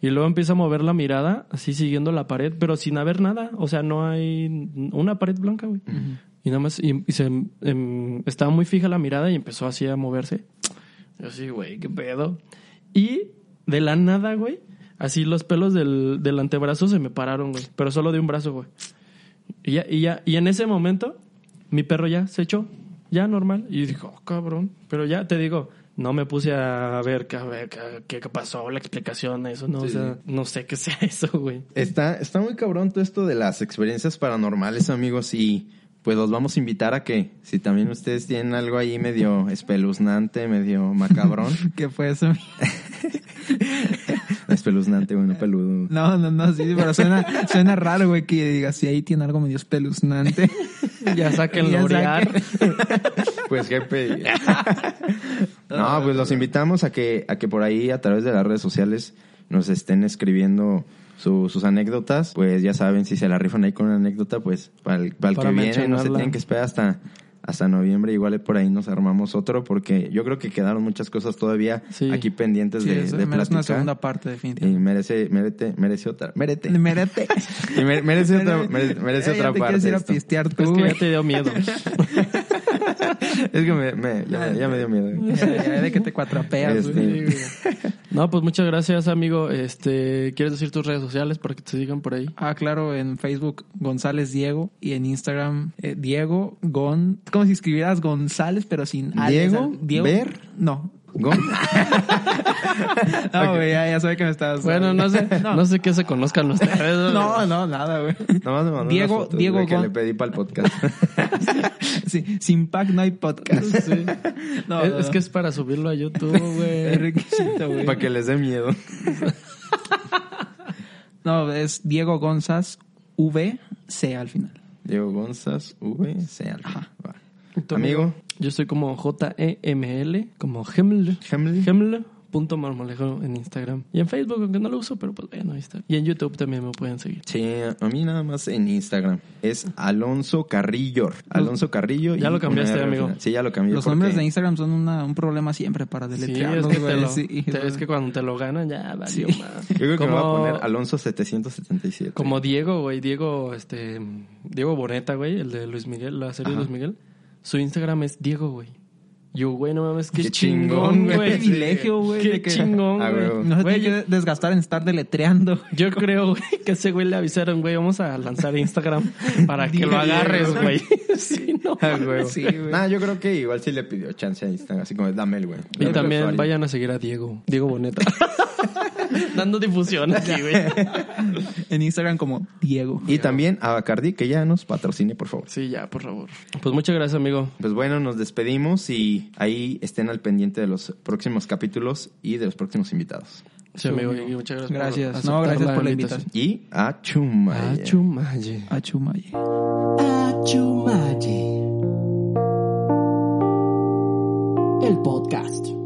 Y luego empieza a mover la mirada, así siguiendo la pared, pero sin haber nada. O sea, no hay una pared blanca, güey. Y nada más, y, y se, em, estaba muy fija la mirada y empezó así a moverse. Yo así, güey, qué pedo. Y de la nada, güey, así los pelos del, del antebrazo se me pararon, güey. Pero solo de un brazo, güey. Y ya, y ya, y en ese momento, mi perro ya se echó, ya normal. Y dijo, oh, cabrón. Pero ya te digo, no me puse a ver, qué- a ver qué, qué pasó, la explicación, eso, no, o Sí. sea, no sé qué sea eso, güey. Está, está muy cabrón todo esto de las experiencias paranormales, amigos, y pues los vamos a invitar a que, si también ustedes tienen algo ahí medio espeluznante, medio macabrón, ¿Qué fue eso? espeluznante, bueno, peludo. No, no, no, sí, pero suena, suena raro, güey, que digas, si ahí tiene algo medio espeluznante. Ya saquen Ya L'Oreal. Pues jefe. no, pues los invitamos a que, a que por ahí a través de las redes sociales nos estén escribiendo su- sus anécdotas. Pues ya saben, si se la rifan ahí con una anécdota, pues para el, para el Para que viene no se tienen que esperar hasta, hasta noviembre. Igual por ahí nos armamos otro porque yo creo que quedaron muchas cosas todavía Sí. aquí pendientes Sí, de, eso de merece una platicar. segunda parte, Y definitivamente. merece, merece, merece otra, merece. Merete. Y mere- merece otra, merece, merece otra te parte. quieres ir a pistear tú, Es que ya te dio miedo. Es que me, me- ya, ya me dio miedo. Ya, ya de que te cuatrapeas, Este. No, pues muchas gracias, amigo. Este, ¿quieres decir tus redes sociales para que te sigan por ahí? Ah, claro, en Facebook González Diego y en Instagram eh, Diego Gon, como si escribieras González pero sin. ¿Diego? Diego ¿Ver? No. Gon- No, güey, ya, ya sabe que me estás Bueno, no sé, no, sé qué se conozcan ustedes. No, no, nada, güey. Nomás me mandó Diego- fotos, Diego güey, que Gon- le pedí para el podcast. Sí, sin pack no hay podcast. Sí. No, es, no, es que es para subirlo a YouTube, Es güey. requisito, güey. para que les dé miedo. No, es Diego Gonzás V C al final. Diego Gonzas, V, C. Ajá. Va. Tu Amigo, Yo soy como J-E-M-L, como Heml. Heml. Heml. Punto marmolejo en Instagram. Y en Facebook, aunque no lo uso, pero pues bueno, ahí está. Y en YouTube también me pueden seguir. Sí, a mí nada más en Instagram. Es Alonso Carrillo. Alonso Carrillo. Ya y lo cambiaste, amigo. final. Sí, ya lo cambié. Los porque- nombres de Instagram son una, un problema siempre para Sí, es deletrearlos, que, te güey. lo- Sí, te- es que cuando te lo ganan ya valió Sí. más. Yo creo que me voy a Como- poner Alonso 777. Como Diego, güey, Diego, este, Diego Boneta, güey, el de Luis Miguel, la serie de Ajá. Luis Miguel. Su Instagram es Diego, güey. Yo, güey, no mames, qué, Qué chingón, güey. güey. privilegio, güey, Qué que- chingón, Ah, güey. No se Güey, tiene que desgastar en estar deletreando. Yo creo, güey, que a ese güey le avisaron, güey, vamos a lanzar Instagram para que lo agarres, güey. Sí, no. Ah, güey. Sí, güey. Nah, yo creo que igual sí le pidió chance a Instagram. Así como, dame el güey. Y también vayan a seguir a Diego, Diego Boneta. Dando difusión aquí, güey. En Instagram como Diego. Y también a Bacardi, que ya nos patrocine, por favor. Sí, ya, por favor. Pues muchas gracias, amigo. Pues bueno, nos despedimos y ahí estén al pendiente de los próximos capítulos y de los próximos invitados. Sí, amigo, y muchas gracias. Gracias. por No, gracias por la invitación. Y a Chumaya. Ah, chumaye. Achumaye. Achumaye. El podcast.